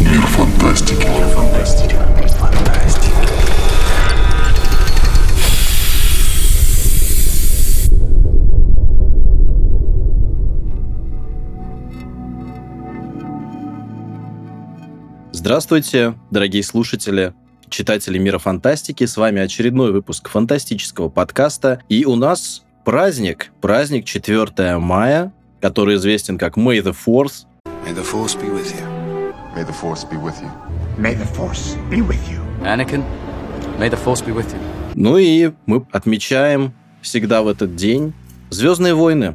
Мир фантастики. Здравствуйте, дорогие слушатели, читатели мира фантастики. С вами очередной выпуск фантастического подкаста. И у нас праздник, праздник 4 мая, который известен как May the Fourth. May the force be with you. May the force be with you. May the Force be with you. Anakin, may the Force be with you. Ну и мы отмечаем всегда в этот день Звездные войны.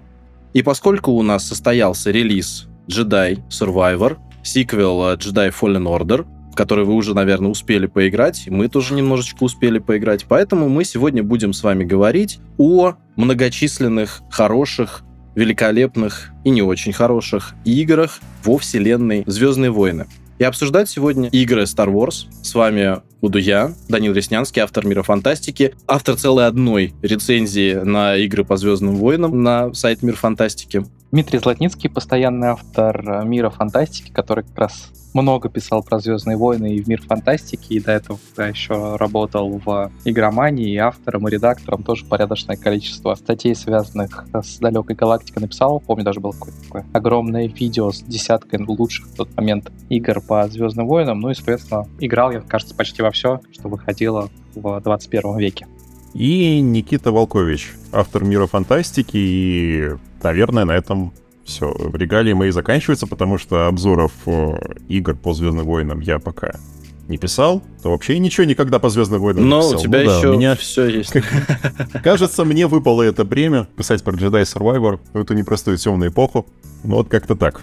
И поскольку у нас состоялся релиз Jedi Survivor, сиквел Jedi Fallen Order, в который вы уже, наверное, успели поиграть, и мы тоже немножечко успели поиграть, поэтому мы сегодня будем с вами говорить о многочисленных, хороших, великолепных и не очень хороших играх во вселенной Звездные войны. И обсуждать сегодня игры Star Wars. С вами буду я, Данил Реснянский, автор Мира Фантастики, автор целой одной рецензии на игры по Звездным войнам на сайт Мир Фантастики. Дмитрий Златницкий, постоянный автор мира фантастики, который как раз много писал про Звездные войны и в мир фантастики, и до этого да, еще работал в игромании, и автором, и редактором тоже порядочное количество статей, связанных с далекой галактикой, написал. Помню, даже было какое-то такое огромное видео с десяткой лучших в тот момент игр по Звездным войнам. Ну и, соответственно, играл я, кажется, почти во все, что выходило в 21 веке. И Никита Волкович, автор мира фантастики, и, наверное, на этом все. Регалии мои заканчиваются, потому что обзоров э, игр по Звездным войнам я пока не писал, то вообще ничего никогда по Звездным войнам не Но писал. у тебя Ну да, еще меня, все есть. кажется, мне выпало это бремя писать про Jedi Survivor в эту непростую темную эпоху. Ну вот как-то так.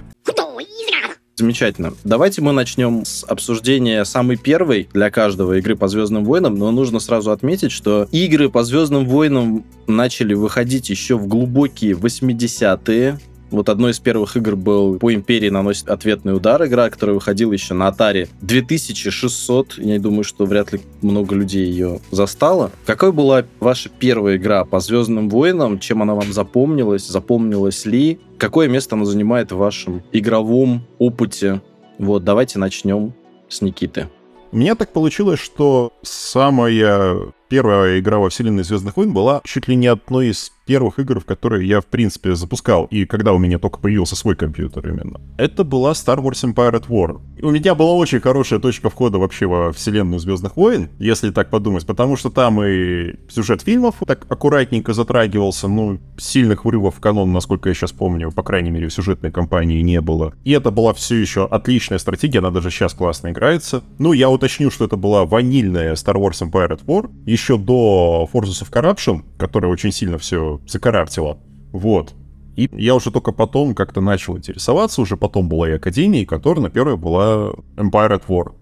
Замечательно. Давайте мы начнем с обсуждения самой первой для каждого игры по Звездным войнам, но нужно сразу отметить, что игры по Звездным войнам начали выходить еще в глубокие 80-е. Вот одной из первых игр был «По Империи наносит ответный удар», игра, которая выходила еще на Atari 2600. Я думаю, что вряд ли много людей ее застало. Какой была ваша первая игра по Звездным войнам? Чем она вам запомнилась? Запомнилась ли? Какое место она занимает в вашем игровом опыте? Вот, давайте начнем с Никиты. У меня так получилось, что самая первая игра во вселенной Звездных войн была чуть ли не одной из первых игр, в которые я, в принципе, запускал, и когда у меня только появился свой компьютер именно. Это была Star Wars Empire at War. У меня была очень хорошая точка входа вообще во вселенную Звездных войн, если так подумать, потому что там и сюжет фильмов так аккуратненько затрагивался, ну, сильных врывов в канон, насколько я сейчас помню, по крайней мере, в сюжетной кампании не было. И это была все еще отличная стратегия, она даже сейчас классно играется. Ну, я уточню, что это была ванильная Star Wars Empire at War, еще до Forces of Corruption, которая очень сильно все закарактила. Вот. И я уже только потом как-то начал интересоваться, уже потом была и Академия, которая на первой была Empire at War.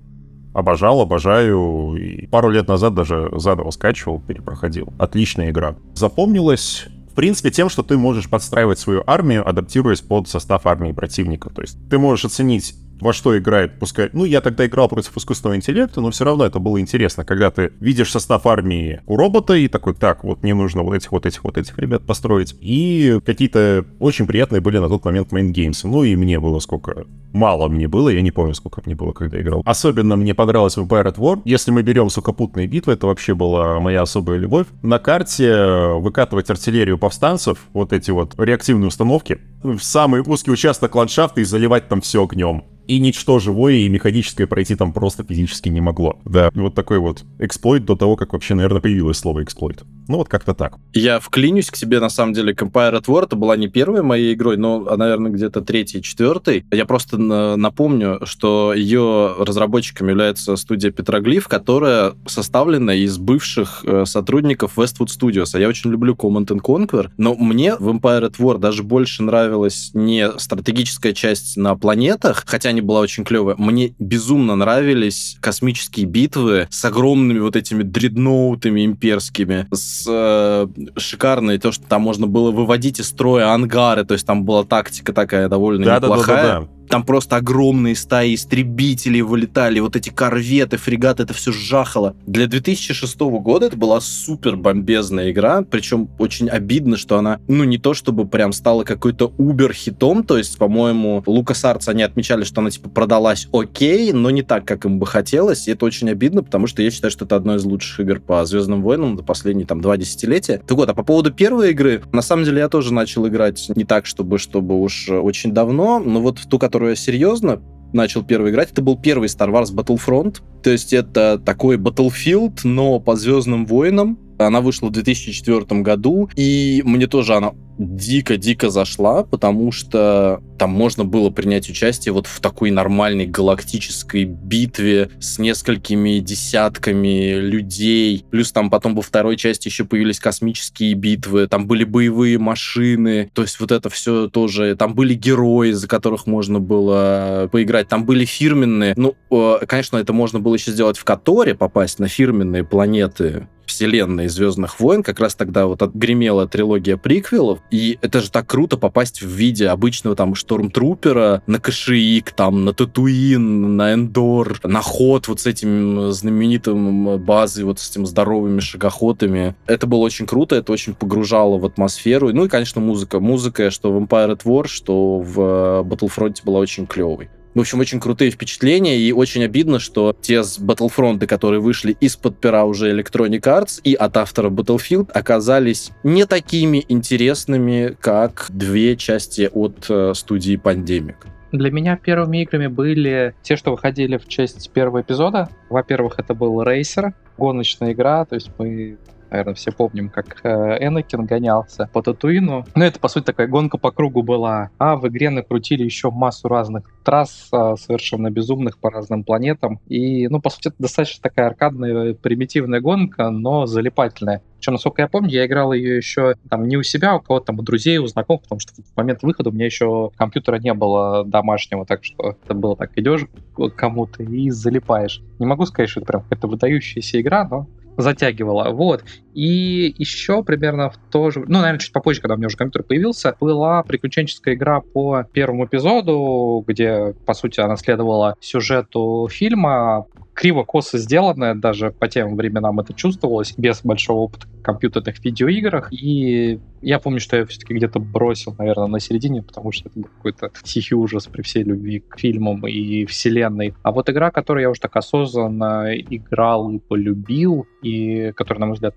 Обожал, обожаю, и пару лет назад даже заново скачивал, перепроходил. Отличная игра. Запомнилась в принципе, тем, что ты можешь подстраивать свою армию, адаптируясь под состав армии противника. То есть ты можешь оценить во что играет, пускай... Ну, я тогда играл против искусственного интеллекта, но все равно это было интересно, когда ты видишь состав армии у робота и такой, так, вот мне нужно вот этих, вот этих, вот этих ребят построить. И какие-то очень приятные были на тот момент мейнгеймсы. Ну, и мне было сколько... Мало мне было, я не помню, сколько мне было, когда играл. Особенно мне понравилось в Empire at War. Если мы берем сухопутные битвы, это вообще была моя особая любовь. На карте выкатывать артиллерию повстанцев, вот эти вот реактивные установки, в самый узкий участок ландшафта и заливать там все огнем и ничто живое и механическое пройти там просто физически не могло. Да, вот такой вот эксплойт до того, как вообще, наверное, появилось слово эксплойт. Ну вот как-то так. Я вклинюсь к себе, на самом деле, Empire at War, это была не первой моей игрой, но, а, наверное, где-то третьей, четвертой. Я просто на- напомню, что ее разработчиком является студия Петроглиф, которая составлена из бывших э, сотрудников Westwood Studios. А я очень люблю Command and Conquer, но мне в Empire at War даже больше нравилась не стратегическая часть на планетах, хотя они была очень клевая. Мне безумно нравились космические битвы с огромными вот этими дредноутами имперскими, с э, шикарной то, что там можно было выводить из строя ангары, то есть там была тактика такая довольно неплохая. Да-да-да-да. Там просто огромные стаи истребителей вылетали, вот эти корветы, фрегаты, это все жахало. Для 2006 года это была супер бомбезная игра, причем очень обидно, что она, ну, не то чтобы прям стала какой-то убер-хитом, то есть, по-моему, Лукас Артс, они отмечали, что она, типа, продалась окей, но не так, как им бы хотелось, и это очень обидно, потому что я считаю, что это одно из лучших игр по Звездным войнам за последние, там, два десятилетия. Так вот, а по поводу первой игры, на самом деле я тоже начал играть не так, чтобы, чтобы уж очень давно, но вот в ту, которую я серьезно начал первый играть, это был первый Star Wars Battlefront. То есть это такой Battlefield, но по Звездным войнам. Она вышла в 2004 году, и мне тоже она дико-дико зашла, потому что там можно было принять участие вот в такой нормальной галактической битве с несколькими десятками людей. Плюс там потом во второй части еще появились космические битвы, там были боевые машины, то есть вот это все тоже... Там были герои, за которых можно было поиграть, там были фирменные. Ну, э, конечно, это можно было еще сделать в Которе, попасть на фирменные планеты вселенной Звездных войн, как раз тогда вот отгремела трилогия приквелов, и это же так круто попасть в виде обычного там штормтрупера на Кашиик, там, на Татуин, на Эндор, на ход вот с этим знаменитым базой, вот с этим здоровыми шагоходами. Это было очень круто, это очень погружало в атмосферу. Ну и, конечно, музыка. Музыка, что в Empire at War, что в Battlefront была очень клевой. В общем, очень крутые впечатления, и очень обидно, что те Battlefront, которые вышли из-под пера уже Electronic Arts и от автора Battlefield, оказались не такими интересными, как две части от э, студии Pandemic. Для меня первыми играми были те, что выходили в честь первого эпизода. Во-первых, это был Racer, гоночная игра, то есть мы наверное, все помним, как э, Энакин гонялся по Татуину. Ну, это, по сути, такая гонка по кругу была. А в игре накрутили еще массу разных трасс, э, совершенно безумных по разным планетам. И, ну, по сути, это достаточно такая аркадная, примитивная гонка, но залипательная. Причем, насколько я помню, я играл ее еще там не у себя, а у кого-то там у друзей, у знакомых, потому что в момент выхода у меня еще компьютера не было домашнего, так что это было так, идешь к кому-то и залипаешь. Не могу сказать, что это прям какая-то выдающаяся игра, но затягивала. Вот. И еще примерно в то же... Ну, наверное, чуть попозже, когда у меня уже компьютер появился, была приключенческая игра по первому эпизоду, где, по сути, она следовала сюжету фильма, криво-косо сделанная, даже по тем временам это чувствовалось, без большого опыта в компьютерных видеоиграх. И я помню, что я все-таки где-то бросил, наверное, на середине, потому что это был какой-то тихий ужас при всей любви к фильмам и вселенной. А вот игра, которую я уже так осознанно играл и полюбил, и которая, на мой взгляд,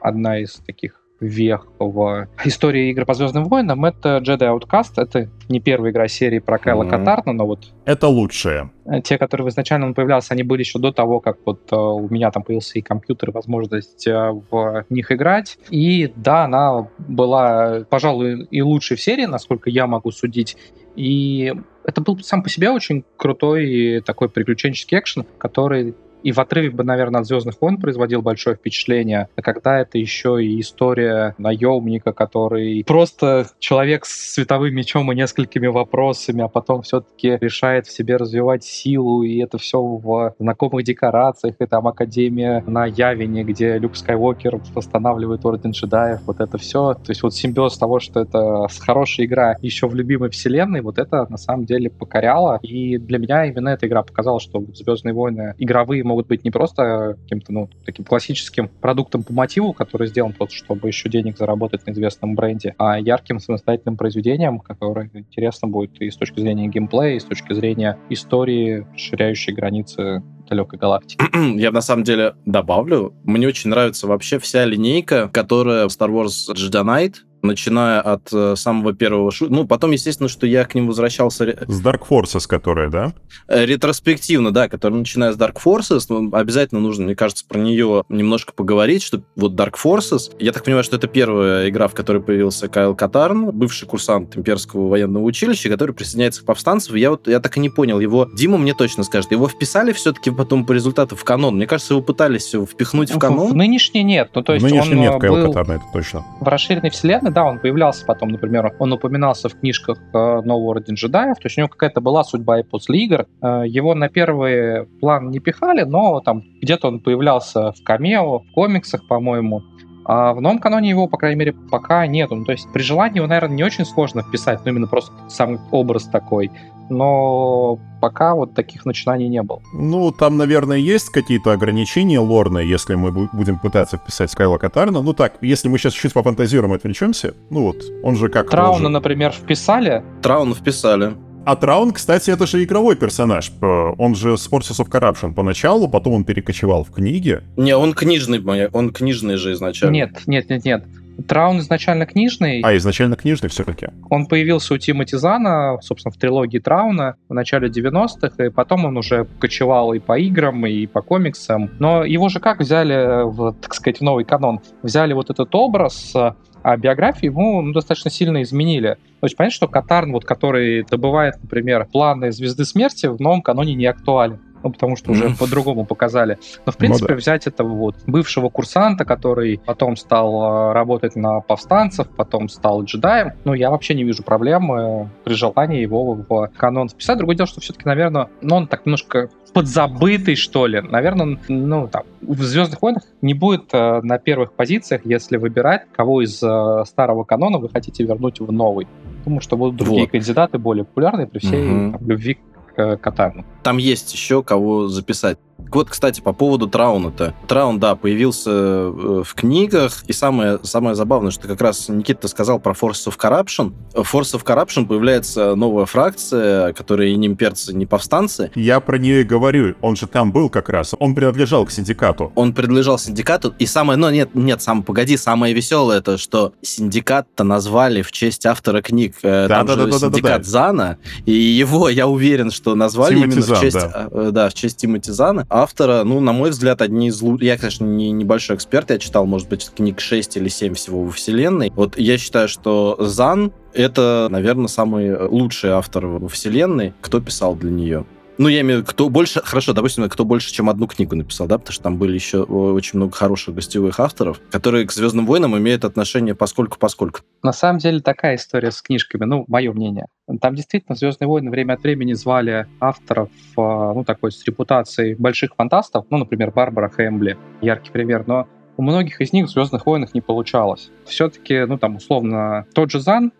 одна из таких вех в истории игр по Звездным войнам, это Jedi Outcast. Это не первая игра серии про Кайла mm-hmm. Катарна, но вот... Это лучшее. Те, которые изначально он появлялся, они были еще до того, как вот uh, у меня там появился и компьютер, и возможность uh, в них играть. И да, она была, пожалуй, и лучшей в серии, насколько я могу судить. И это был сам по себе очень крутой такой приключенческий экшен, который и в отрыве бы, наверное, от «Звездных войн» производил большое впечатление, а когда это еще и история наемника, который просто человек с световым мечом и несколькими вопросами, а потом все-таки решает в себе развивать силу, и это все в знакомых декорациях, и там Академия на Явине, где Люк Скайуокер восстанавливает Орден джедаев, вот это все. То есть вот симбиоз того, что это хорошая игра еще в любимой вселенной, вот это на самом деле покоряло. И для меня именно эта игра показала, что «Звездные войны» игровые могут быть не просто каким-то, ну, таким классическим продуктом по мотиву, который сделан просто, чтобы еще денег заработать на известном бренде, а ярким самостоятельным произведением, которое интересно будет и с точки зрения геймплея, и с точки зрения истории, расширяющей границы далекой галактики. Я на самом деле добавлю, мне очень нравится вообще вся линейка, которая Star Wars Jedi Knight, начиная от э, самого первого шутера. Ну, потом, естественно, что я к ним возвращался... С Dark Forces, которая, да? Э, ретроспективно, да, которая начиная с Dark Forces. Ну, обязательно нужно, мне кажется, про нее немножко поговорить, что вот Dark Forces, я так понимаю, что это первая игра, в которой появился Кайл Катарн, бывший курсант имперского военного училища, который присоединяется к повстанцам. Я вот, я так и не понял, его... Дима мне точно скажет, его вписали все-таки потом по результату в канон? Мне кажется, его пытались впихнуть в канон. В нынешний нет, ну то есть Нынешний он нет э, Кайла был Катарна, это точно. в расширенной вселенной, да, он появлялся потом, например, он упоминался в книжках Нового Орден джедаев, то есть у него какая-то была судьба и после игр. Э, его на первый план не пихали, но там где-то он появлялся в камео, в комиксах, по-моему. А в новом каноне его, по крайней мере, пока нету. Ну, то есть при желании его, наверное, не очень сложно вписать, но именно просто сам образ такой. Но пока вот таких начинаний не было. Ну, там, наверное, есть какие-то ограничения лорные, если мы бу- будем пытаться вписать Скайла Катарна. Ну так, если мы сейчас чуть пофантазируем и отвлечемся, ну вот, он же как... Трауна, же- например, вписали. Траун вписали. А Траун, кстати, это же игровой персонаж. Э, Он же с Forces of Corruption поначалу, потом он перекочевал в книги. Не, он книжный, он книжный же изначально. Нет, нет, нет, нет. Траун изначально книжный, А, изначально книжный все-таки. он появился у Тимоти Зана, собственно, в трилогии Трауна в начале 90-х, и потом он уже кочевал и по играм, и по комиксам. Но его же как взяли, в, так сказать, в новый канон? Взяли вот этот образ, а биографию ему ну, достаточно сильно изменили. То есть понятно, что Катарн, вот, который добывает, например, планы Звезды Смерти, в новом каноне не актуален. Ну, потому что уже Мгм. по-другому показали. Но, в принципе, да. взять этого вот бывшего курсанта, который потом стал э, работать на повстанцев, потом стал джедаем, ну, я вообще не вижу проблемы при желании его в канон вписать. Другое дело, что все-таки, наверное, ну, он так немножко подзабытый, что ли. Наверное, ну, там, в «Звездных войнах» не будет э, на первых позициях, если выбирать, кого из э, старого канона вы хотите вернуть в новый. Думаю, что будут другие Вот. кандидаты более популярные при всей Мгм. там, любви к э, Катарну. Там есть еще кого записать. Вот, кстати, по поводу Трауна-то. Траун, да, появился э, в книгах, и самое, самое забавное, что как раз Никита сказал про Force of Corruption. В Force of Corruption появляется новая фракция, которая и не имперцы, не повстанцы. Я про нее и говорю. Он же там был как раз. Он принадлежал к синдикату. Он принадлежал синдикату, и самое, ну нет, нет, сам, погоди, самое веселое, это что синдикат-то назвали в честь автора книг. Э, Там же Да-да-да-да-да-да. синдикат Зана, и его, я уверен, что назвали Тимоти именно в Зан, честь, да. э, да, в честь Тимоти Зана. Автора, ну, на мой взгляд, одни из лучших... Я, конечно, не небольшой эксперт, я читал, может быть, книг 6 или 7 всего во вселенной. Вот я считаю, что Зан — это, наверное, самый лучший автор во вселенной, кто писал для нее. Ну, я имею в виду, кто больше... Хорошо, допустим, кто больше, чем одну книгу написал, да? Потому что там были еще очень много хороших гостевых авторов, которые к «Звездным войнам» имеют отношение поскольку-поскольку. На самом деле такая история с книжками, ну, мое мнение. Там действительно Звездные войны время от времени звали авторов, э, ну, такой с репутацией больших фантастов, ну, например, Барбара Хэмбли, яркий пример, но у многих из них в Звездных войнах не получалось. Все-таки, ну, там, условно, тот же Зан,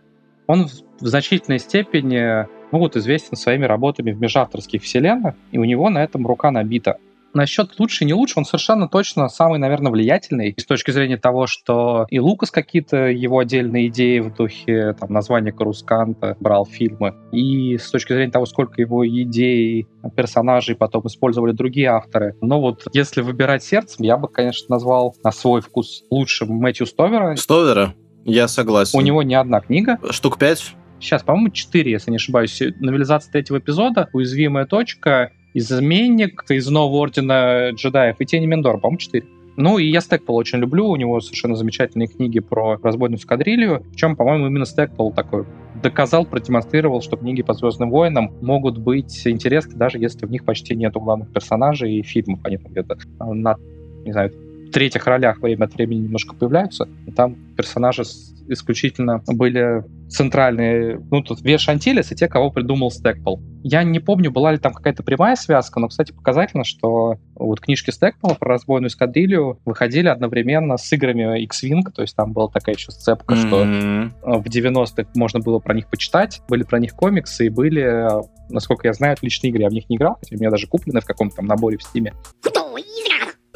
он в значительной степени, ну, вот известен своими работами в межавторских вселенных, и у него на этом рука набита. Насчет лучше не лучше, он совершенно точно самый, наверное, влиятельный с точки зрения того, что и Лукас какие-то его отдельные идеи в духе там, названия Карусканта брал фильмы, и с точки зрения того, сколько его идей, персонажей потом использовали другие авторы. Но вот если выбирать сердцем, я бы, конечно, назвал на свой вкус лучшим Мэтью Стовера. Стовера, я согласен. У него не одна книга, Штук пять? Сейчас, по-моему, 4, если не ошибаюсь, новелизация третьего эпизода, уязвимая точка, изменник из нового ордена джедаев и тени Мендора, по-моему, 4. Ну, и я Стэкпол очень люблю, у него совершенно замечательные книги про разбойную эскадрилью, причем, по-моему, именно Стэкпол такой доказал, продемонстрировал, что книги по Звездным войнам могут быть интересны, даже если в них почти нету главных персонажей и фильмов, они там где-то на, не знаю, третьих ролях время от времени немножко появляются, и там персонажи исключительно были центральные, ну, тут Веш Антилес и те, кого придумал Стэкпол. Я не помню, была ли там какая-то прямая связка, но, кстати, показательно, что вот книжки Стэкпола про разбойную эскадрилью выходили одновременно с играми X-Wing, то есть там была такая еще сцепка, что М. в 90-х можно было про них почитать, были про них комиксы и были, насколько я знаю, отличные игры. Я в них не играл, хотя у меня даже куплены в каком-то там наборе в Стиме.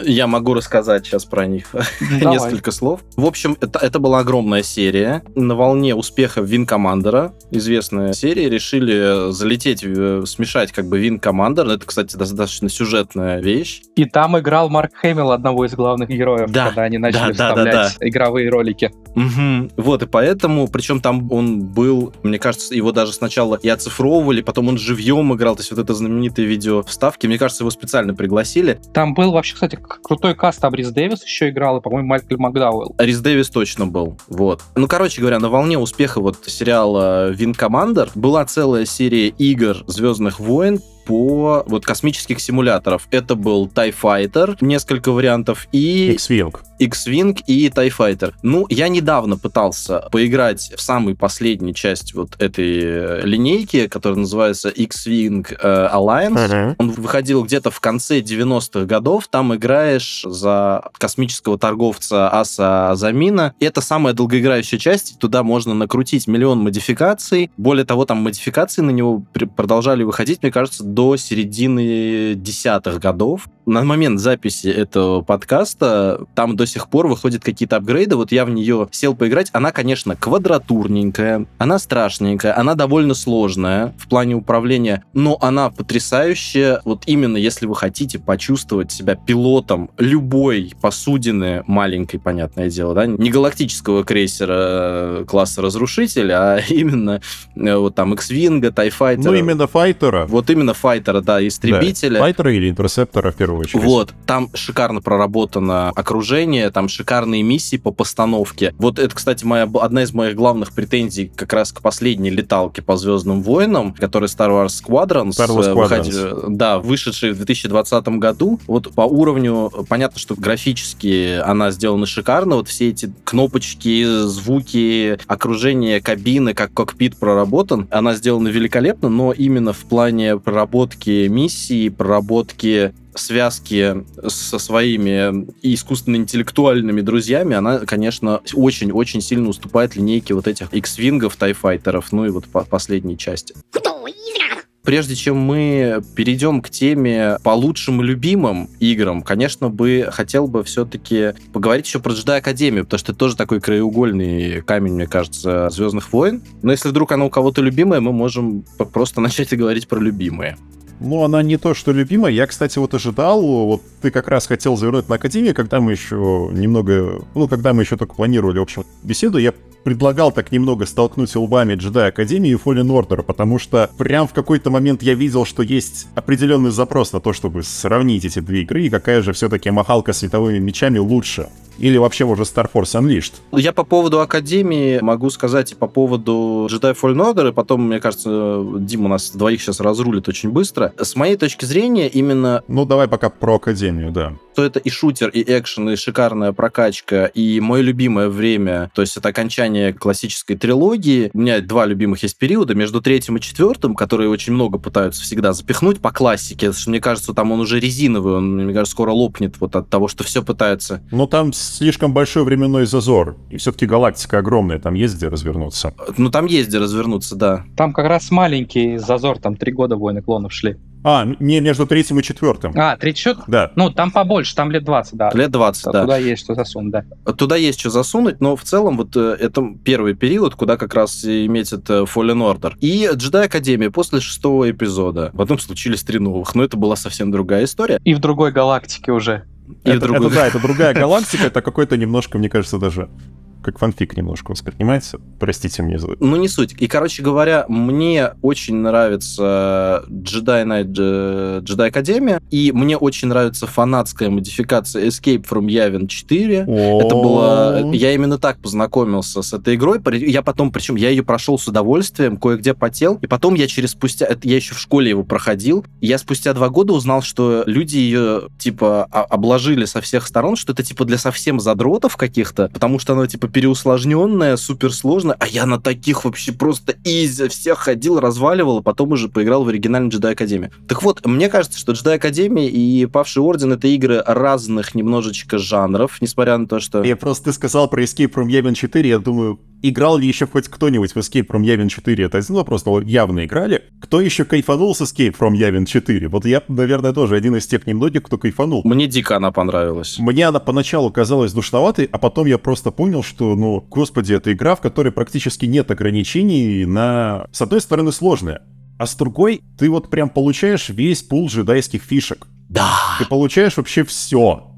Я могу рассказать сейчас про них Давай. несколько слов. В общем, это, это была огромная серия. На волне успеха Вин Командера, известная серия, решили залететь, э, смешать как бы Вин Командер. Это, кстати, достаточно сюжетная вещь. И там играл Марк Хэмилл, одного из главных героев, Да, когда они начали да, да, да, вставлять игровые ролики. Мгм. Вот, и поэтому, причем там он был, мне кажется, его даже сначала и оцифровывали, потом он живьем играл, то есть вот это знаменитое видео вставки, мне кажется, его специально пригласили. Там был вообще, кстати, крутой каст, там Рис Дэвис еще играл, и, по-моему, Майкл Макдауэлл. Рис Дэвис точно был, вот. Ну, короче говоря, на волне успеха вот сериала Вин Командер была целая серия игр Звездных войн по вот космических симуляторов. Это был TIE Fighter, несколько вариантов, и X-Wing. X-Wing и TIE Fighter. Ну, я недавно пытался поиграть в самую последнюю часть вот этой э, линейки, которая называется X-Wing э, Alliance. Он выходил где-то в конце 90-х годов. Там играешь за космического торговца Аса Азамина. Это самая долгоиграющая часть. Туда можно накрутить миллион модификаций. Более того, там модификации на него продолжали выходить, мне кажется, до середины десятых годов. На момент записи этого подкаста там до сих пор выходят какие-то апгрейды. Вот я в нее сел поиграть. Она, конечно, квадратурненькая, она страшненькая, она довольно сложная в плане управления, но она потрясающая. Вот именно если вы хотите почувствовать себя пилотом любой посудины маленькой, понятное дело, да, не галактического крейсера э, класса разрушитель, а именно э, вот там X-Wing, TIE Fighter. Ну, именно файтера. Вот именно файтера, да, истребителя. Да, файтера или интерсептора, в первую очередь. Вот, там шикарно проработано окружение, там шикарные миссии по постановке. Вот это, кстати, моя, одна из моих главных претензий как раз к последней леталке по Звездным войнам, которая Star Wars Squadrons. Star Wars э, Squadrons. выходи- да, вышедший в 2020 году. Вот по уровню, понятно, что графически она сделана шикарно. Вот все эти кнопочки, звуки, окружение кабины, как кокпит проработан. Она сделана великолепно, но именно в плане проработки миссии, проработки связки со своими искусственно-интеллектуальными друзьями, она, конечно, очень-очень сильно уступает линейке вот этих X-вингов, тайфайтеров, ну и вот по последней части. Прежде чем мы перейдем к теме по лучшим любимым играм, конечно, бы хотел бы все-таки поговорить еще про Jedi Академию, потому что это тоже такой краеугольный камень, мне кажется, Звездных войн. Но если вдруг она у кого-то любимая, мы можем просто начать и говорить про любимые. Ну, она не то, что любимая. Я, кстати, вот ожидал, вот ты как раз хотел завернуть на Академию, когда мы еще немного, ну, когда мы еще только планировали, в общем, беседу, я предлагал так немного столкнуть лбами Jedi Академии и Fallen Order, потому что прям в какой-то момент я видел, что есть определенный запрос на то, чтобы сравнить эти две игры, и какая же все-таки махалка световыми мечами лучше. Или вообще уже Star Force Unleashed. Я по поводу Академии могу сказать и по поводу Jedi Fallen Order, и потом, мне кажется, Дима нас двоих сейчас разрулит очень быстро. С моей точки зрения, именно Ну, давай пока про Академию, да. что это и шутер, и экшен, и шикарная прокачка, и мое любимое время, то есть это окончание классической трилогии. У меня два любимых есть периода между третьим и четвертым, которые очень много пытаются всегда запихнуть по классике, потому что мне кажется, там он уже резиновый, он, мне кажется, скоро лопнет вот от того, что все пытаются. Но там слишком большой временной зазор, и все-таки галактика огромная, там есть где развернуться. Ну, там есть где развернуться, да. Там как раз маленький зазор, там три года войны клонов шли. А, не между третьим и четвертым. А, третий счет? Да. Ну, там побольше, там лет 20, да. Лет 20, да. Туда есть что засунуть, да. Туда есть что засунуть, но в целом вот э, это первый период, куда как раз и метит Fallen Order. И Jedi Академия после шестого эпизода. Потом случились три новых, но это была совсем другая история. И в другой галактике уже. И в это, другую- это да, это другая галактика, это какой-то немножко, мне кажется, даже как фанфик немножко воспринимается. Простите мне за... Ну, не суть. И, короче говоря, мне очень нравится Jedi Knight, э, Jedi Академия, и мне очень нравится фанатская модификация Escape from Yavin 4. Это было... Я именно так познакомился с этой игрой. Я потом, причем я ее прошел с удовольствием, кое-где потел, и потом я через спустя... это Я еще в школе его проходил. и Я спустя два года узнал, что люди ее, типа, обложили со всех сторон, что это, типа, для совсем задротов каких-то, потому что она, типа, переусложненная, суперсложная, а я на таких вообще просто изи всех ходил, разваливал, а потом уже поиграл в оригинальный Jedi Академию. Так вот, мне кажется, что Jedi Академия и Павший Орден — это игры разных немножечко жанров, несмотря на то, что... Я просто ты сказал про Escape from Yavin 4, я думаю, играл ли еще хоть кто-нибудь в Escape from Yavin 4? Это один вопрос, но явно играли. Кто еще кайфанул с Escape from Yavin 4? Вот я, наверное, тоже один из тех немногих, кто кайфанул. Мне дико она понравилась. Мне она поначалу казалась душноватой, а потом я просто понял, что, ну, господи, это игра, в которой практически нет ограничений на... С одной стороны, сложная, а с другой, ты вот прям получаешь весь пул джедайских фишек. Да. Ты получаешь вообще все.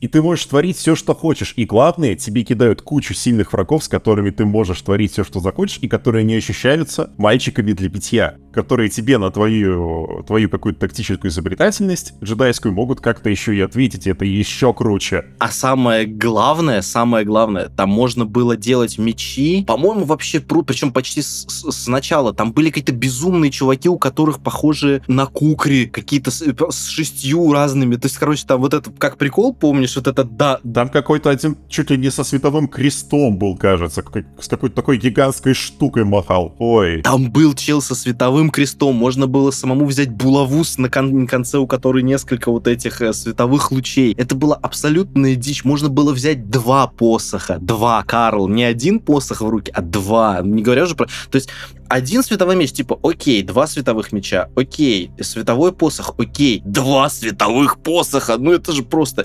И ты можешь творить все, что хочешь. И главное, тебе кидают кучу сильных врагов, с которыми ты можешь творить все, что захочешь, и которые не ощущаются мальчиками для питья. Которые тебе на твою, твою какую-то тактическую изобретательность джедайскую могут как-то еще и ответить. Это еще круче. А самое главное, самое главное, там можно было делать мечи, по-моему, вообще прут, причем почти с, с, с начала. Там были какие-то безумные чуваки, у которых похожи на кукри, какие-то с, с шестью разными. То есть, короче, там вот это, как прикол, помнишь, вот это да. Там какой-то один чуть ли не со световым крестом был, кажется, как- с какой-то такой гигантской штукой махал. Ой. Там был чел со световым крестом, можно было самому взять булаву, с- на кон- конце у которой несколько вот этих э, световых лучей. Это была абсолютная дичь. Можно было взять два посоха, два, Карл, не один посох в руки, а два. Не говоря уже про... То есть один световой меч, типа, окей, два световых меча, окей, световой посох, окей, два световых посоха, ну это же просто...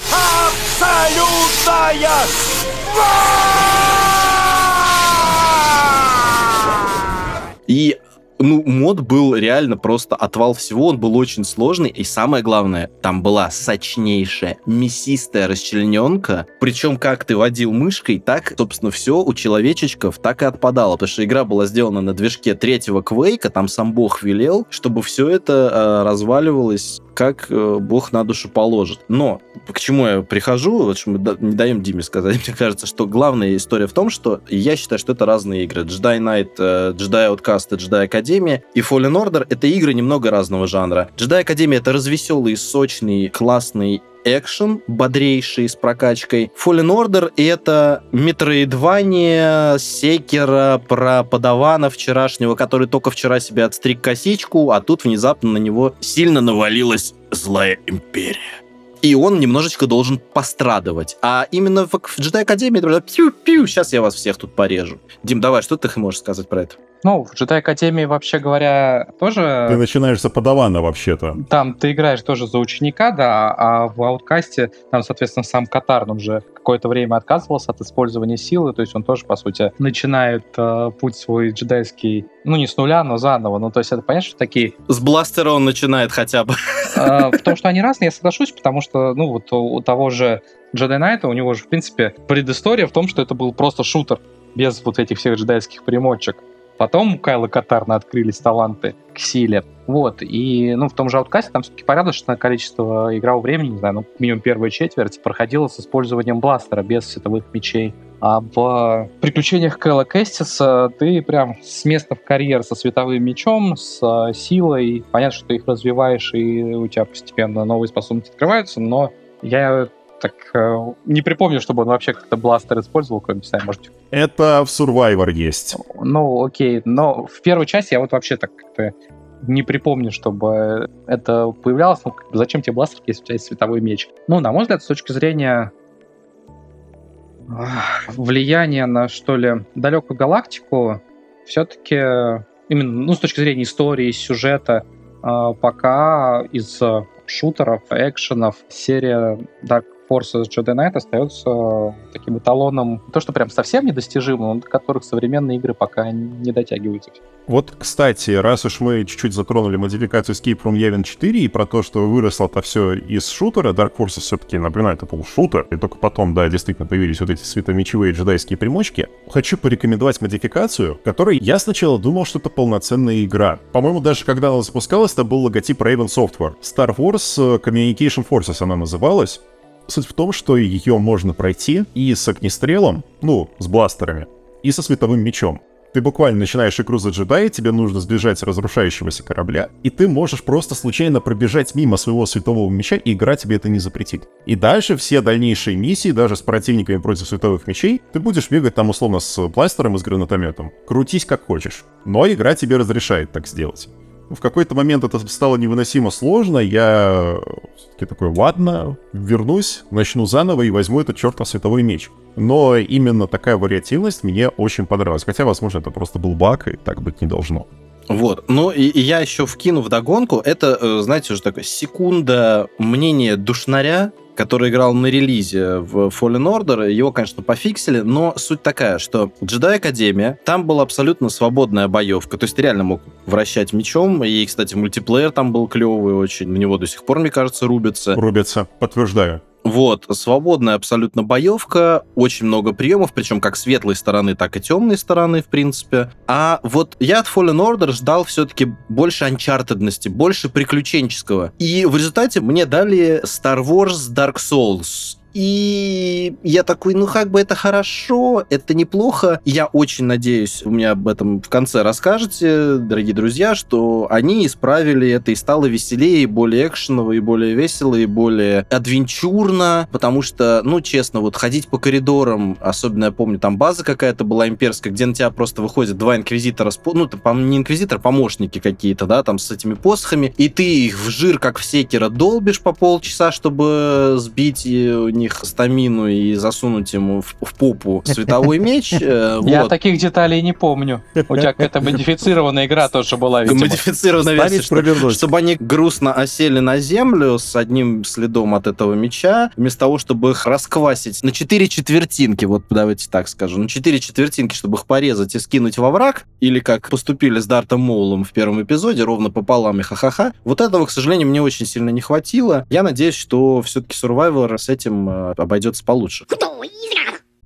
И ну, мод был реально просто отвал всего, он был очень сложный, и самое главное, там была сочнейшая, мясистая расчлененка, причем как ты водил мышкой, так, собственно, все у человечечков так и отпадало, потому что игра была сделана на движке третьего Квейка, там сам бог велел, чтобы все это э, разваливалось как э, бог на душу положит. Но к чему я прихожу, вот что мы не даем Диме сказать, мне кажется, что главная история в том, что я считаю, что это разные игры. Jedi Knight, э, Jedi Outcast Jedi Academia и Fallen Order — это игры немного разного жанра. Jedi Academia — это развеселый, сочный, классный экшен, бодрейший, с прокачкой. Fallen Order — это метроидвание секера про подавана вчерашнего, который только вчера себе отстриг косичку, а тут внезапно на него сильно навалилась злая империя. И он немножечко должен пострадывать. А именно в, в Jedi Академии пью-пью, сейчас я вас всех тут порежу. Дим, давай, что ты можешь сказать про это? Ну, в Jedi Академии, вообще говоря, Ты тоже... начинаешь за подавана вообще-то. Там ты играешь тоже за ученика, да, а в ауткасте там, соответственно, сам Катарн уже какое-то время отказывался от использования силы, то есть он тоже, по сути, начинает э, путь свой джедайский, ну, не с нуля, но заново. Ну, то есть это понятно, что такие... С бластера он начинает хотя бы. э, в том, что они разные, я соглашусь, потому что, ну, вот у, у того же Jedi Knight, у него же, в принципе, предыстория в том, что это был просто шутер без вот этих всех джедайских примочек. Потом у Кайла Катарна открылись таланты к силе. Вот, и, ну, в том же ауткасте там все-таки порядочное количество игрового времени, не знаю, ну, минимум первая четверть проходила с использованием бластера без световых мечей. А в приключениях Кэлла Кэстиса ты прям с места в карьер со световым мечом, с э, силой. Понятно, что ты их развиваешь, и у тебя постепенно новые способности открываются, но я так э, не припомню, чтобы он вообще как-то бластер использовал, кроме, знаю, может, Это в Survivor есть. ну, окей, но в первой части я вот вообще так как-то не припомню, чтобы это появлялось. Ну, зачем тебе бластер, если у тебя есть световой меч? Ну, на мой взгляд, с точки зрения влияния на, что ли, далекую галактику, все-таки именно, ну, с точки зрения истории, сюжета, а, пока из э, шутеров, экшенов серия Dark Forces Jedi Knight остается таким эталоном, то что прям совсем недостижимым, но до которых современные игры пока не дотягиваются. Вот, кстати, раз уж мы чуть-чуть затронули модификацию Escape from Yavin 4 и про то, что выросло это все из шутера, Dark Forces все-таки, напоминаю, это был шутер, и только потом, да, действительно появились вот эти светомечевые джедайские примочки, хочу порекомендовать модификацию, которой я сначала думал, что это полноценная игра. По-моему, даже когда она запускалась, это был логотип Raven Software. Star Wars э, Communication Forces она называлась. Суть в том, что ее можно пройти и с огнестрелом, ну, с бластерами, и со световым мечом. Ты буквально начинаешь игру за джедая, тебе нужно сбежать с разрушающегося корабля, и ты можешь просто случайно пробежать мимо своего светового меча, и игра тебе это не запретит. И дальше все дальнейшие миссии, даже с противниками против световых мечей, ты будешь бегать там условно с бластером и с гранатометом. Крутись как хочешь. Но игра тебе разрешает так сделать. В какой-то момент это стало невыносимо сложно, я все-таки такой, ладно, вернусь, начну заново и возьму этот чертов световой меч. Но именно такая вариативность мне очень понравилась. Хотя, возможно, это просто был баг, и так быть не должно. Вот. Ну, и, и я еще вкину в догонку. Это, э, знаете, уже такая секунда мнения душнаря, который играл на релизе в Fallen Order. Его, конечно, пофиксили, но суть такая, что Jedi Академия, там была абсолютно свободная боевка. То есть ты реально мог вращать мечом. И, кстати, мультиплеер там был клевый очень. На него до сих пор, мне кажется, рубится. Рубятся, подтверждаю. Вот, свободная абсолютно боевка, очень много приемов, причем как светлой стороны, так и темной стороны, в принципе. А вот я от Fallen Order ждал все-таки больше анчартедности, больше приключенческого. И в результате мне дали Star Wars Dark Souls и я такой, ну как бы это хорошо, это неплохо. Я очень надеюсь, вы мне об этом в конце расскажете, дорогие друзья, что они исправили это и стало веселее, и более экшеново, и более весело, и более адвенчурно, потому что, ну честно, вот ходить по коридорам, особенно я помню, там база какая-то была имперская, где на тебя просто выходят два инквизитора, ну, там не инквизитор, помощники какие-то, да, там с этими посохами, и ты их в жир, как в секера, долбишь по полчаса, чтобы сбить них стамину и засунуть ему в, в попу световой меч. Э, Я таких деталей не помню. У тебя какая-то модифицированная игра тоже была, видимо. Модифицированная версия, чтобы они грустно осели на землю с одним следом от этого меча, вместо того, чтобы их расквасить на четыре четвертинки, вот давайте так скажу, на четыре четвертинки, чтобы их порезать и скинуть во враг, или как поступили с Дартом Моулом в первом эпизоде, ровно пополам и ха-ха-ха. Вот этого, к сожалению, мне очень сильно не хватило. Я надеюсь, что все-таки Survivor с этим обойдется получше.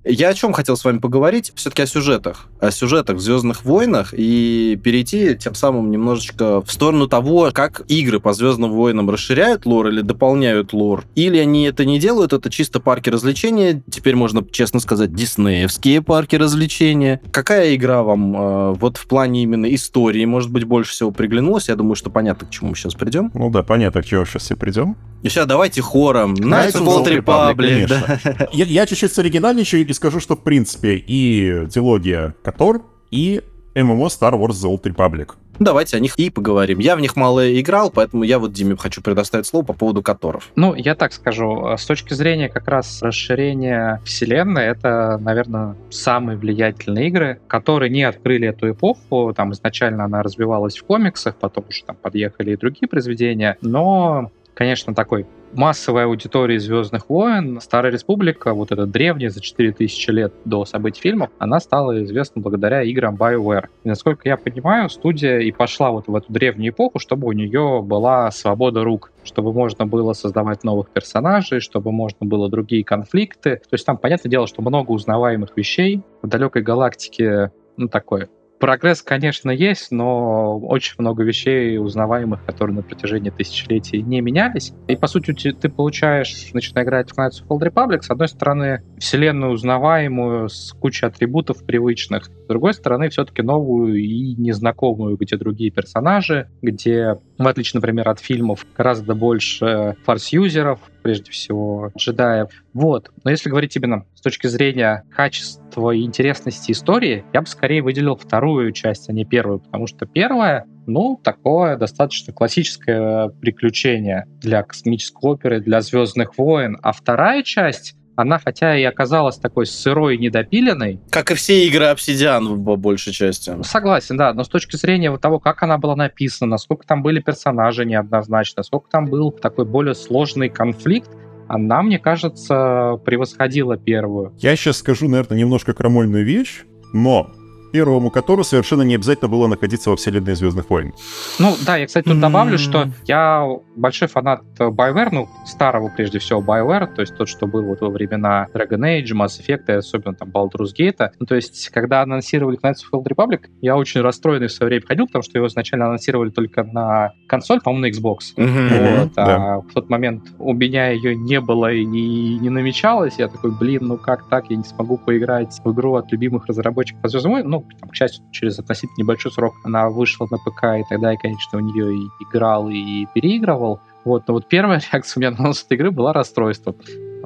Я о чем хотел с вами поговорить? Все-таки о сюжетах. О сюжетах в Звездных войнах и перейти тем самым немножечко в сторону того, как игры по Звездным войнам расширяют лор или дополняют лор. Или они это не делают, это чисто парки развлечения. Теперь можно честно сказать, диснеевские парки развлечения. Какая игра вам э, вот в плане именно истории, может быть, больше всего приглянулась? Я думаю, что понятно, к чему мы сейчас придем. Ну да, понятно, к чему сейчас все придем. И сейчас давайте хором. Knights of Old Republic. Да. Я, я чуть-чуть с оригинальничаю и скажу, что в принципе и дилогия Котор, и ММО Star Wars The Old Republic. Давайте о них и поговорим. Я в них мало играл, поэтому я вот Диме хочу предоставить слово по поводу которов. Ну, я так скажу. С точки зрения как раз расширения вселенной, это, наверное, самые влиятельные игры, которые не открыли эту эпоху. Там изначально она развивалась в комиксах, потом уже там подъехали и другие произведения. Но конечно, такой массовой аудитории «Звездных войн» Старая Республика, вот эта древняя, за 4000 лет до событий фильмов, она стала известна благодаря играм BioWare. И, насколько я понимаю, студия и пошла вот в эту древнюю эпоху, чтобы у нее была свобода рук, чтобы можно было создавать новых персонажей, чтобы можно было другие конфликты. То есть там, понятное дело, что много узнаваемых вещей. В далекой галактике ну, такое Прогресс, конечно, есть, но очень много вещей узнаваемых, которые на протяжении тысячелетий не менялись. И, по сути, ты получаешь, начиная играть в Knights of Old Republic, с одной стороны, вселенную узнаваемую, с кучей атрибутов привычных, с другой стороны, все-таки новую и незнакомую, где другие персонажи, где, в отличие, например, от фильмов, гораздо больше фарс-юзеров, прежде всего, джедаев. Вот. Но если говорить именно с точки зрения качества и интересности истории, я бы скорее выделил вторую часть, а не первую, потому что первая ну, такое достаточно классическое приключение для космической оперы, для «Звездных войн». А вторая часть она хотя и оказалась такой сырой и недопиленной. Как и все игры Obsidian по большей части. Согласен, да, но с точки зрения вот того, как она была написана, насколько там были персонажи неоднозначно, сколько там был такой более сложный конфликт, она, мне кажется, превосходила первую. Я сейчас скажу, наверное, немножко крамольную вещь, но первому которому совершенно не обязательно было находиться во вселенной Звездных войн. Ну да, я, кстати, тут добавлю, что я большой фанат BioWare, ну, старого прежде всего BioWare, то есть тот, что был вот во времена Dragon Age, Mass Effect, и особенно там Baldur's Gate. Ну, то есть, когда анонсировали Knights of the Old Republic, я очень расстроенный в свое время ходил, потому что его изначально анонсировали только на консоль, по-моему, на Xbox. Mm-hmm. Вот, а в тот момент у меня ее не было и не, не намечалось. Я такой, блин, ну как так? Я не смогу поиграть в игру от любимых разработчиков по Звездным Ну, к счастью, через относительно небольшой срок она вышла на ПК, и тогда я, конечно, у нее и играл, и переигрывал. Вот, но вот первая реакция у меня на анонс этой игры была расстройство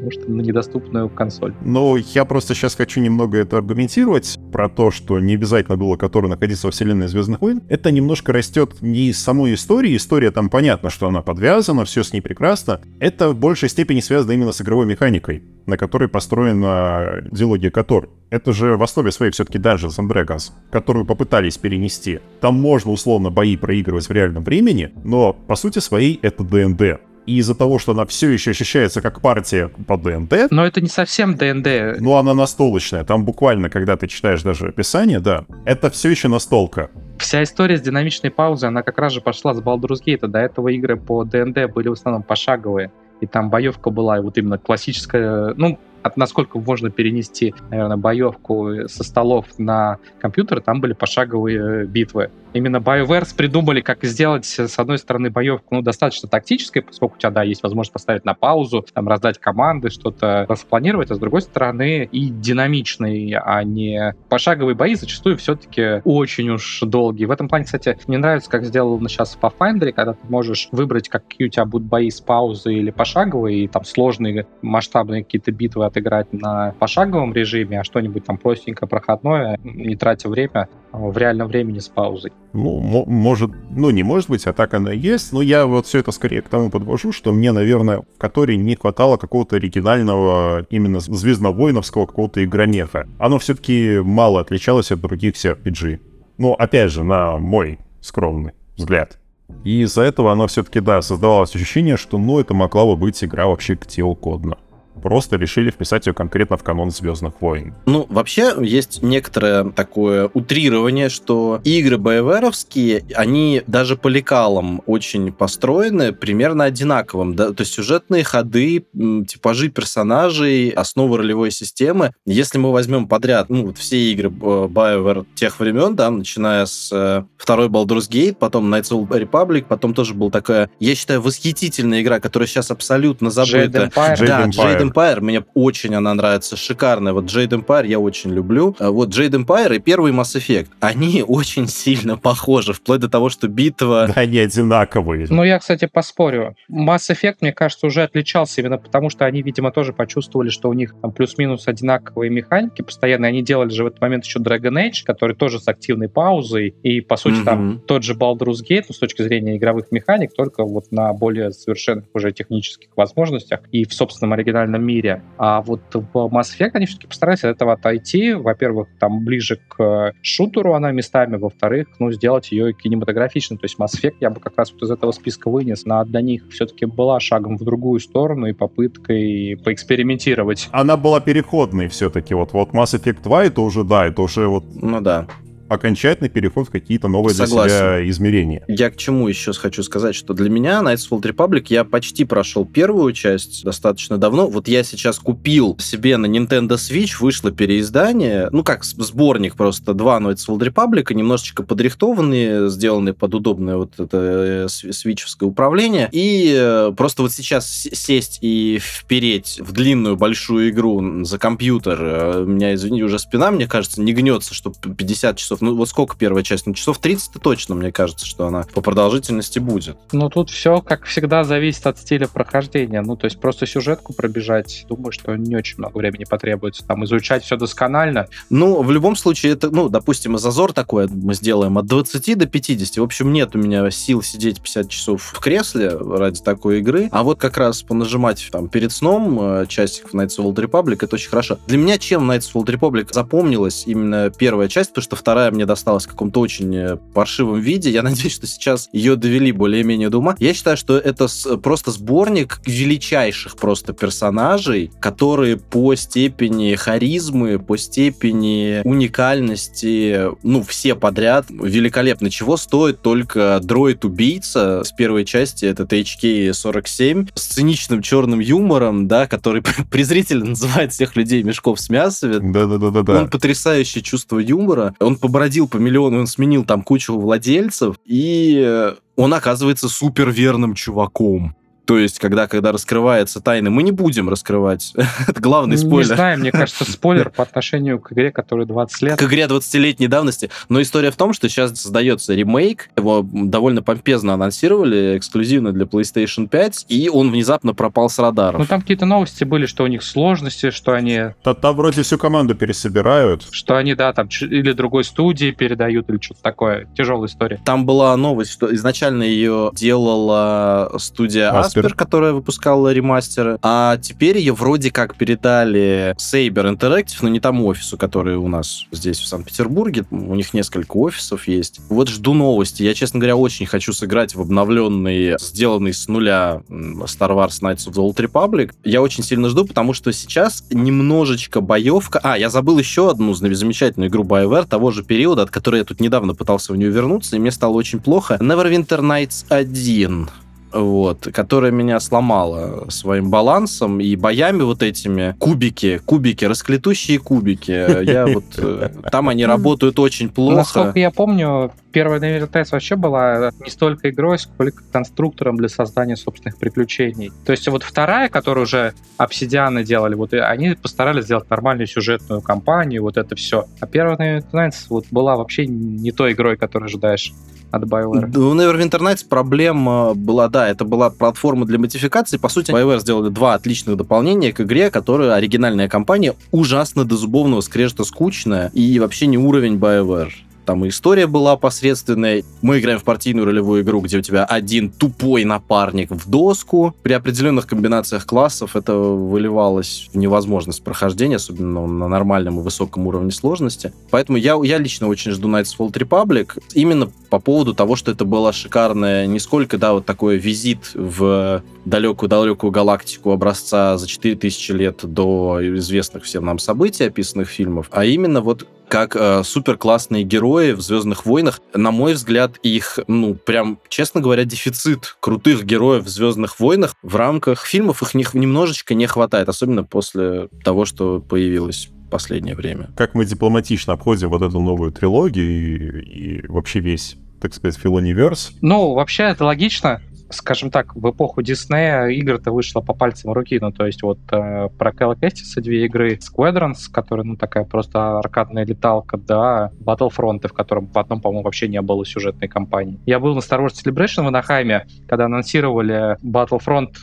потому что на недоступную консоль. Ну, я просто сейчас хочу немного это аргументировать про то, что не обязательно было который находиться во вселенной Звездных войн. Это немножко растет не из самой истории. История там понятно, что она подвязана, все с ней прекрасно. Это в большей степени связано именно с игровой механикой, на которой построена диалогия Котор. Это же в основе своей все-таки Dungeons and Dragons, которую попытались перенести. Там можно условно бои проигрывать в реальном времени, но по сути своей это ДНД и из-за того, что она все еще ощущается как партия по ДНД... Но это не совсем ДНД. Ну, она настолочная. Там буквально, когда ты читаешь даже описание, да, это все еще настолка. Вся история с динамичной паузой, она как раз же пошла с Baldur's Gate. До этого игры по ДНД были в основном пошаговые. и там боевка была вот именно классическая, ну, от насколько можно перенести, наверное, боевку со столов на компьютер, там были пошаговые битвы. Именно BioWare придумали, как сделать, с одной стороны, боевку ну, достаточно тактической, поскольку у тебя, да, есть возможность поставить на паузу, там, раздать команды, что-то распланировать, а с другой стороны и динамичный, а не пошаговые бои зачастую все-таки очень уж долгие. В этом плане, кстати, мне нравится, как сделано сейчас в Pathfinder, когда ты можешь выбрать, какие у тебя будут бои с паузой или пошаговые, и там сложные масштабные какие-то битвы отыграть на пошаговом режиме, а что-нибудь там простенькое, проходное, не тратя время в реальном времени с паузой. Ну, может, ну не может быть, а так оно и есть. Но я вот все это скорее к тому подвожу, что мне, наверное, в которой не хватало какого-то оригинального, именно звездно-воиновского какого-то игромеха. Оно все-таки мало отличалось от других CRPG. Ну, опять же, на мой скромный взгляд. И из-за этого оно все-таки, да, создавалось ощущение, что, ну, это могла бы быть игра вообще к телу кодно просто решили вписать ее конкретно в канон Звездных войн. Ну, вообще, есть некоторое такое утрирование, что игры боеверовские, они даже по лекалам очень построены примерно одинаковым. Да? То есть сюжетные ходы, типажи персонажей, основы ролевой системы. Если мы возьмем подряд ну, вот все игры BioWare тех времен, да, начиная с э, второй Baldur's Gate, потом Knights of Republic, потом тоже была такая, я считаю, восхитительная игра, которая сейчас абсолютно забыта. Jade Empire. Да, Jade Jade Empire, мне очень она нравится, шикарная. Вот Jade Empire я очень люблю. А вот Jade Empire и первый Mass Effect, они очень сильно похожи, вплоть до того, что битва... Да, они одинаковые. Ну, я, кстати, поспорю. Mass Effect, мне кажется, уже отличался именно потому, что они, видимо, тоже почувствовали, что у них там плюс-минус одинаковые механики постоянно. Они делали же в этот момент еще Dragon Age, который тоже с активной паузой, и, по сути, mm-hmm. там тот же Baldur's Gate, ну, с точки зрения игровых механик, только вот на более совершенных уже технических возможностях и в собственном оригинальном мире. А вот в Mass Effect они все-таки постарались от этого отойти. Во-первых, там ближе к шутеру она местами, во-вторых, ну, сделать ее кинематографичной. То есть Mass Effect я бы как раз вот из этого списка вынес. Она для них все-таки была шагом в другую сторону и попыткой поэкспериментировать. Она была переходной все-таки. Вот, вот Mass Effect 2 это уже, да, это уже вот... Ну да окончательный переход в какие-то новые Согласен. для себя измерения. Я к чему еще хочу сказать, что для меня Knights of Old Republic я почти прошел первую часть достаточно давно. Вот я сейчас купил себе на Nintendo Switch, вышло переиздание, ну как сборник просто, два Knights of Old Republic, немножечко подрихтованные, сделанные под удобное вот это э, свичевское управление. И э, просто вот сейчас сесть и впереть в длинную большую игру за компьютер, э, у меня, извини, уже спина, мне кажется, не гнется, что 50 часов часов. Ну, вот сколько первая часть? Ну, часов 30 точно, мне кажется, что она по продолжительности будет. Ну, тут все, как всегда, зависит от стиля прохождения. Ну, то есть просто сюжетку пробежать, думаю, что не очень много времени потребуется. Там изучать все досконально. Ну, в любом случае, это, ну, допустим, зазор такой мы сделаем от 20 до 50. В общем, нет у меня сил сидеть 50 часов в кресле ради такой игры. А вот как раз понажимать там перед сном э, часик в Knights of Old Republic, это очень хорошо. Для меня чем Knights of Old Republic запомнилась именно первая часть, потому что вторая мне досталась в каком-то очень э, паршивом виде. Я надеюсь, что сейчас ее довели более-менее до ума. Я считаю, что это просто сборник величайших просто персонажей, которые по степени харизмы, по степени уникальности, ну, все подряд великолепно. Чего стоит только дроид-убийца с первой части, этот HK-47, с циничным черным юмором, да, который презрительно называет всех людей мешков с мясом. Да-да-да-да. Он потрясающее чувство юмора. Он побродил по миллиону, он сменил там кучу владельцев, и он оказывается супер верным чуваком. То есть, когда, когда раскрывается тайна, мы не будем раскрывать. Это главный спойлер. Не знаю, мне кажется, спойлер по отношению к игре, которой 20 лет. К игре 20-летней давности. Но история в том, что сейчас создается ремейк. Его довольно помпезно анонсировали, эксклюзивно для PlayStation 5, и он внезапно пропал с радаров. Ну, там какие-то новости были, что у них сложности, что они... Там, там вроде всю команду пересобирают. Что они, да, там или другой студии передают, или что-то такое. Тяжелая история. Там была новость, что изначально ее делала студия Asper, Супер, которая выпускала ремастеры, а теперь ее вроде как передали Saber Interactive, но не тому офису, который у нас здесь, в Санкт-Петербурге. У них несколько офисов есть. Вот жду новости. Я, честно говоря, очень хочу сыграть в обновленный, сделанный с нуля Star Wars Knights of the Old Republic. Я очень сильно жду, потому что сейчас немножечко боевка... А, я забыл еще одну замечательную игру BioWare того же периода, от которой я тут недавно пытался в нее вернуться, и мне стало очень плохо. Neverwinter Nights 1 вот, которая меня сломала своим балансом и боями вот этими. Кубики, кубики, расклетущие кубики. Я вот... э, Там они работают очень плохо. Насколько я помню, первая Naval Test вообще была не столько игрой, сколько конструктором для создания собственных приключений. То есть вот вторая, которую уже обсидианы делали, вот они постарались сделать нормальную сюжетную кампанию, вот это все. А первая Naval Test вот была вообще не той игрой, которую ожидаешь от BioWare. У Neverwinter Nights проблема была, да, это была платформа для модификации. По сути, BioWare сделали два отличных дополнения к игре, которая оригинальная компания, ужасно до зубовного скрежета скучная и вообще не уровень BioWare. Там и история была посредственная. Мы играем в партийную ролевую игру, где у тебя один тупой напарник в доску. При определенных комбинациях классов это выливалось в невозможность прохождения, особенно на нормальном и высоком уровне сложности. Поэтому я, я лично очень жду Knights Old Republic именно по поводу того, что это было шикарное, не сколько, да, вот такой визит в далекую-далекую галактику образца за 4000 лет до известных всем нам событий, описанных фильмов, а именно вот как э, супер классные герои в Звездных войнах. На мой взгляд, их, ну, прям, честно говоря, дефицит крутых героев в Звездных войнах в рамках фильмов их не- немножечко не хватает, особенно после того, что появилось в последнее время. Как мы дипломатично обходим вот эту новую трилогию и, и вообще весь, так сказать, филониверс. Ну, вообще это логично. Скажем так, в эпоху Диснея игр-то вышло по пальцам руки. Ну, то есть вот э, про Кэлла Кэстиса две игры. Squadrons, которая, ну, такая просто аркадная леталка, да. Battlefront, в котором в одном, по-моему, вообще не было сюжетной кампании. Я был на Star Wars Celebration в Анахайме, когда анонсировали Battlefront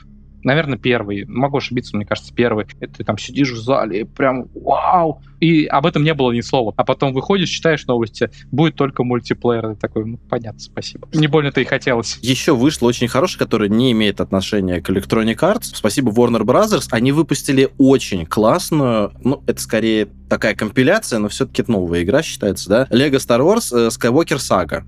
Наверное, первый. Могу ошибиться, мне кажется, первый. И ты там сидишь в зале, и прям вау! И об этом не было ни слова. А потом выходишь, читаешь новости, будет только мультиплеер. И такой, ну, понятно, спасибо. Не больно-то и хотелось. Еще вышло очень хорошее, которое не имеет отношения к Electronic Arts. Спасибо Warner Brothers. Они выпустили очень классную, ну, это скорее такая компиляция, но все-таки это новая игра считается, да? Lego Star Wars э, Skywalker Saga.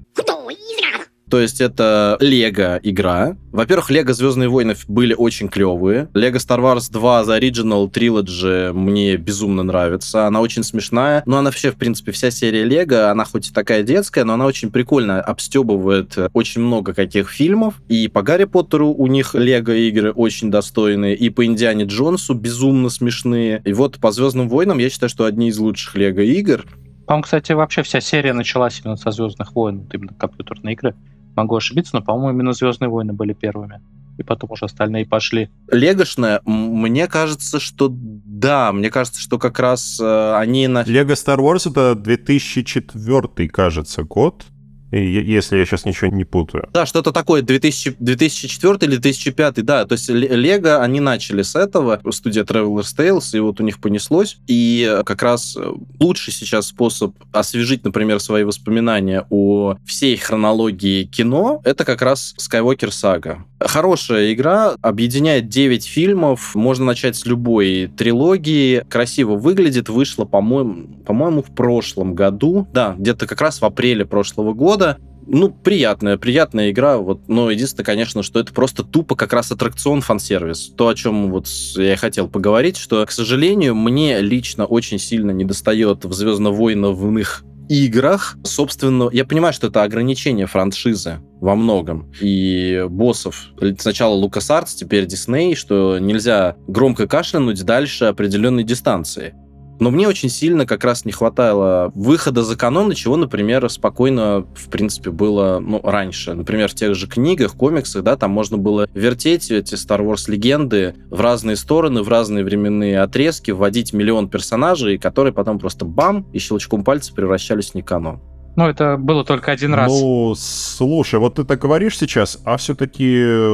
То есть это Лего игра. Во-первых, Лего Звездные войны были очень клевые. Лего Star Wars 2 The Original Trilogy мне безумно нравится. Она очень смешная. Но она вообще, в принципе, вся серия Лего, она хоть и такая детская, но она очень прикольно обстебывает очень много каких фильмов. И по Гарри Поттеру у них Лего игры очень достойные. И по Индиане Джонсу безумно смешные. И вот по Звездным войнам я считаю, что одни из лучших Лего игр. По-моему, кстати, вообще вся серия началась именно со Звездных войн, вот именно компьютерные игры. Могу ошибиться, но, по-моему, именно Звездные войны были первыми. И потом уже остальные пошли. Легошная, мне кажется, что да, мне кажется, что как раз э, они на... Лего Star Wars это 2004, кажется, год. Если я сейчас ничего не путаю. Да, что-то такое, 2000, 2004 или 2005, да, то есть Ле- Лего, они начали с этого, студия Traveler's Tales, и вот у них понеслось, и э, как раз э, лучший сейчас способ освежить, например, свои воспоминания о всей хронологии кино, это как раз Skywalker Saga. Хорошая игра, объединяет 9 фильмов, можно начать с любой трилогии, красиво выглядит, вышла, по-моему, по-моему, в прошлом году, да, где-то как раз в апреле прошлого года, ну, приятная, приятная игра, вот, но единственное, конечно, что это просто тупо как раз аттракцион фан-сервис. То, о чем вот я и хотел поговорить, что, к сожалению, мне лично очень сильно недостает в Звездно-войновых играх, собственно, я понимаю, что это ограничение франшизы во многом. И боссов сначала LucasArts, теперь Disney, что нельзя громко кашлянуть дальше определенной дистанции. Но мне очень сильно как раз не хватало выхода за канон, чего, например, спокойно, в принципе, было ну, раньше. Например, в тех же книгах, комиксах, да, там можно было вертеть эти Star Wars легенды в разные стороны, в разные временные отрезки, вводить миллион персонажей, которые потом просто бам, и щелчком пальца превращались в не канон. Ну, это было только один раз. Ну, слушай, вот ты так говоришь сейчас, а все-таки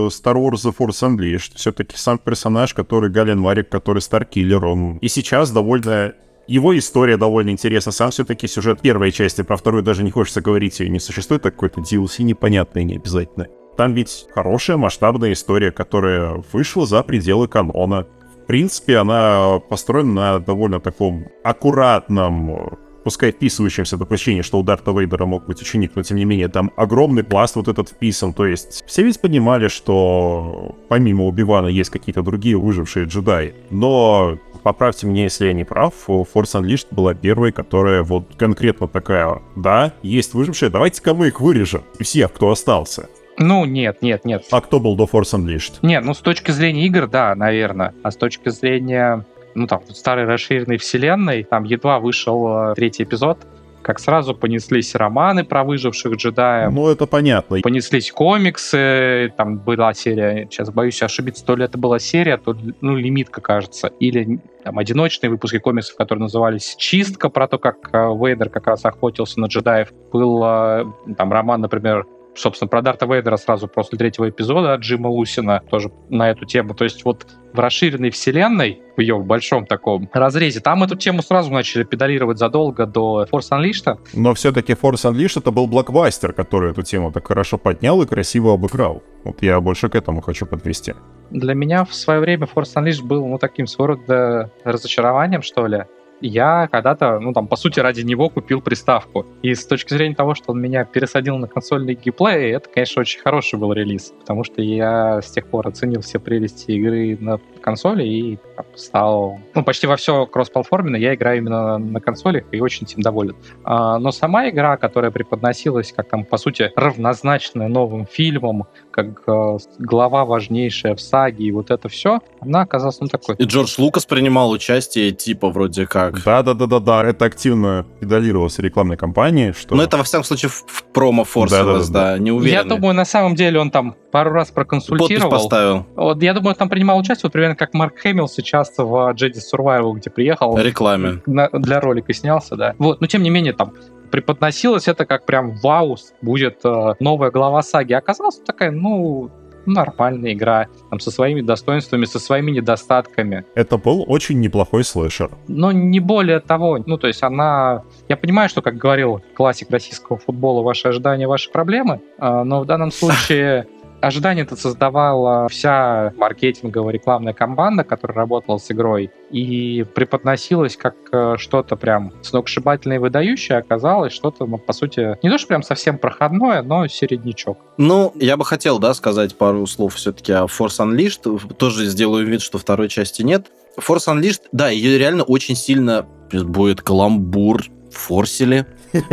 Star Wars The Force Unleashed, все-таки сам персонаж, который Гален Марик, который Старкиллер, он и сейчас довольно его история довольно интересна. Сам все-таки сюжет первой части, про вторую даже не хочется говорить, ее не существует, так какой-то DLC непонятный, не обязательно. Там ведь хорошая масштабная история, которая вышла за пределы канона. В принципе, она построена на довольно таком аккуратном пускай вписывающимся допущение, что у Дарта Вейдера мог быть ученик, но тем не менее там огромный пласт вот этот вписан, то есть все ведь понимали, что помимо Убивана есть какие-то другие выжившие джедаи, но поправьте меня, если я не прав, Force Unleashed была первой, которая вот конкретно такая, да, есть выжившие, давайте-ка мы их вырежем, всех, кто остался. Ну, нет, нет, нет. А кто был до Force Unleashed? Нет, ну с точки зрения игр, да, наверное. А с точки зрения, ну там, старой расширенной вселенной, там едва вышел э, третий эпизод, как сразу понеслись романы про выживших джедаев, Ну, это понятно. понеслись комиксы, там была серия, сейчас боюсь ошибиться, то ли это была серия, то ли, ну, лимитка, кажется, или там одиночные выпуски комиксов, которые назывались «Чистка», про то, как э, Вейдер как раз охотился на джедаев. Был э, там роман, например, собственно, про Дарта Вейдера сразу после третьего эпизода от Джима Лусина, тоже на эту тему. То есть вот в расширенной вселенной, в ее большом таком разрезе, там эту тему сразу начали педалировать задолго до Force Unleashed. Но все-таки Force Unleashed это был блокбастер, который эту тему так хорошо поднял и красиво обыграл. Вот я больше к этому хочу подвести. Для меня в свое время Force Unleashed был, ну, таким своего рода разочарованием, что ли. Я когда-то, ну, там, по сути, ради него купил приставку. И с точки зрения того, что он меня пересадил на консольный геймплей, это, конечно, очень хороший был релиз. Потому что я с тех пор оценил все прелести игры на консоли и стал... Ну, почти во все кроссплатформенно я играю именно на консолях и очень этим доволен. А, но сама игра, которая преподносилась как там, по сути, равнозначная новым фильмам, как э, глава важнейшая в саге и вот это все, она оказалась, ну, такой... И Джордж Лукас принимал участие, типа, вроде как. Да-да-да-да-да, это активно педалировалось рекламной кампанией, что... Ну, это, во всяком случае, в промо форсилось, Да-да-да. да, не уверен. Я думаю, на самом деле он там пару раз Подпись проконсультировал. поставил. Вот, я думаю, он там принимал участие, вот примерно как Марк Хэмилл сейчас в Jedi Survival, где приехал Рекламе. на- для ролика снялся, да. Вот, но тем не менее там преподносилось это как прям вау, будет э, новая глава саги. А Оказалось такая, ну, нормальная игра, там, со своими достоинствами, со своими недостатками. Это был очень неплохой слэшер. но не более того. Ну, то есть она... Я понимаю, что, как говорил классик российского футбола, ваши ожидания, ваши проблемы, а, но в данном случае ожидания-то создавала вся маркетинговая рекламная команда, которая работала с игрой, и преподносилась как э, что-то прям сногсшибательное и выдающее, а оказалось что-то, ну, по сути, не то, что прям совсем проходное, но середнячок. Ну, я бы хотел, да, сказать пару слов все-таки о Force Unleashed. Тоже сделаю вид, что второй части нет. Force Unleashed, да, ее реально очень сильно будет каламбур форсили.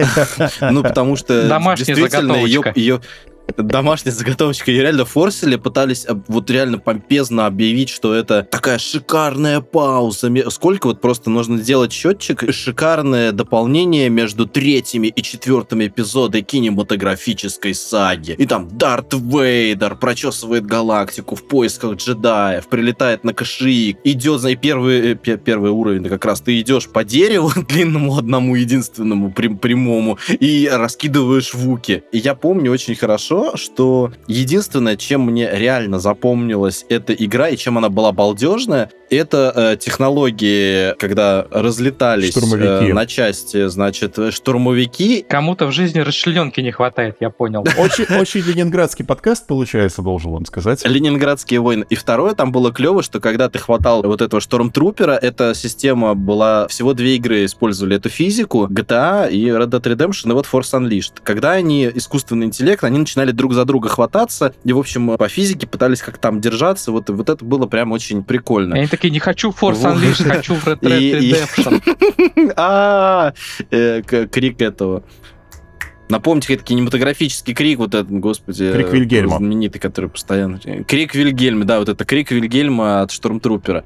Ну, потому что Домашняя действительно ее, заготовочка. Ее домашняя заготовочка ее реально форсили, пытались вот реально помпезно объявить, что это такая шикарная пауза. Сколько вот просто нужно сделать счетчик, шикарное дополнение между третьими и четвертыми эпизодами кинематографической саги. И там Дарт Вейдер прочесывает галактику в поисках джедаев, прилетает на Кашиик, идет, за первый, э, пе- первый уровень, как раз ты идешь по дереву длинному, одному, единственному, прям- прямому, и раскидываешь вуки. И я помню очень хорошо, что единственное, чем мне реально запомнилась эта игра и чем она была балдежная, это э, технологии, когда разлетались Штурмовики. э, на части, значит, э, штурмовики. Кому-то в жизни расчлененки не хватает, я понял. Очень, очень ленинградский подкаст получается, должен вам сказать. Ленинградские войны. И второе, там было клево, что когда ты хватал вот этого штормтрупера, эта система была... Всего две игры использовали эту физику, GTA и Red Dead Redemption, и вот Force Unleashed. Когда они, искусственный интеллект, они начинали друг за друга хвататься, и, в общем, по физике пытались как там держаться, вот, вот это было прям очень прикольно. И Они такие, не хочу Force. Unleashed, хочу в Red и- Redemption. А, э, крик этого. Напомните, это кинематографический крик, вот этот, господи. Крик э, Вильгельма. Знаменитый, который постоянно... Крик Вильгельма, да, вот это крик Вильгельма от Штурмтрупера.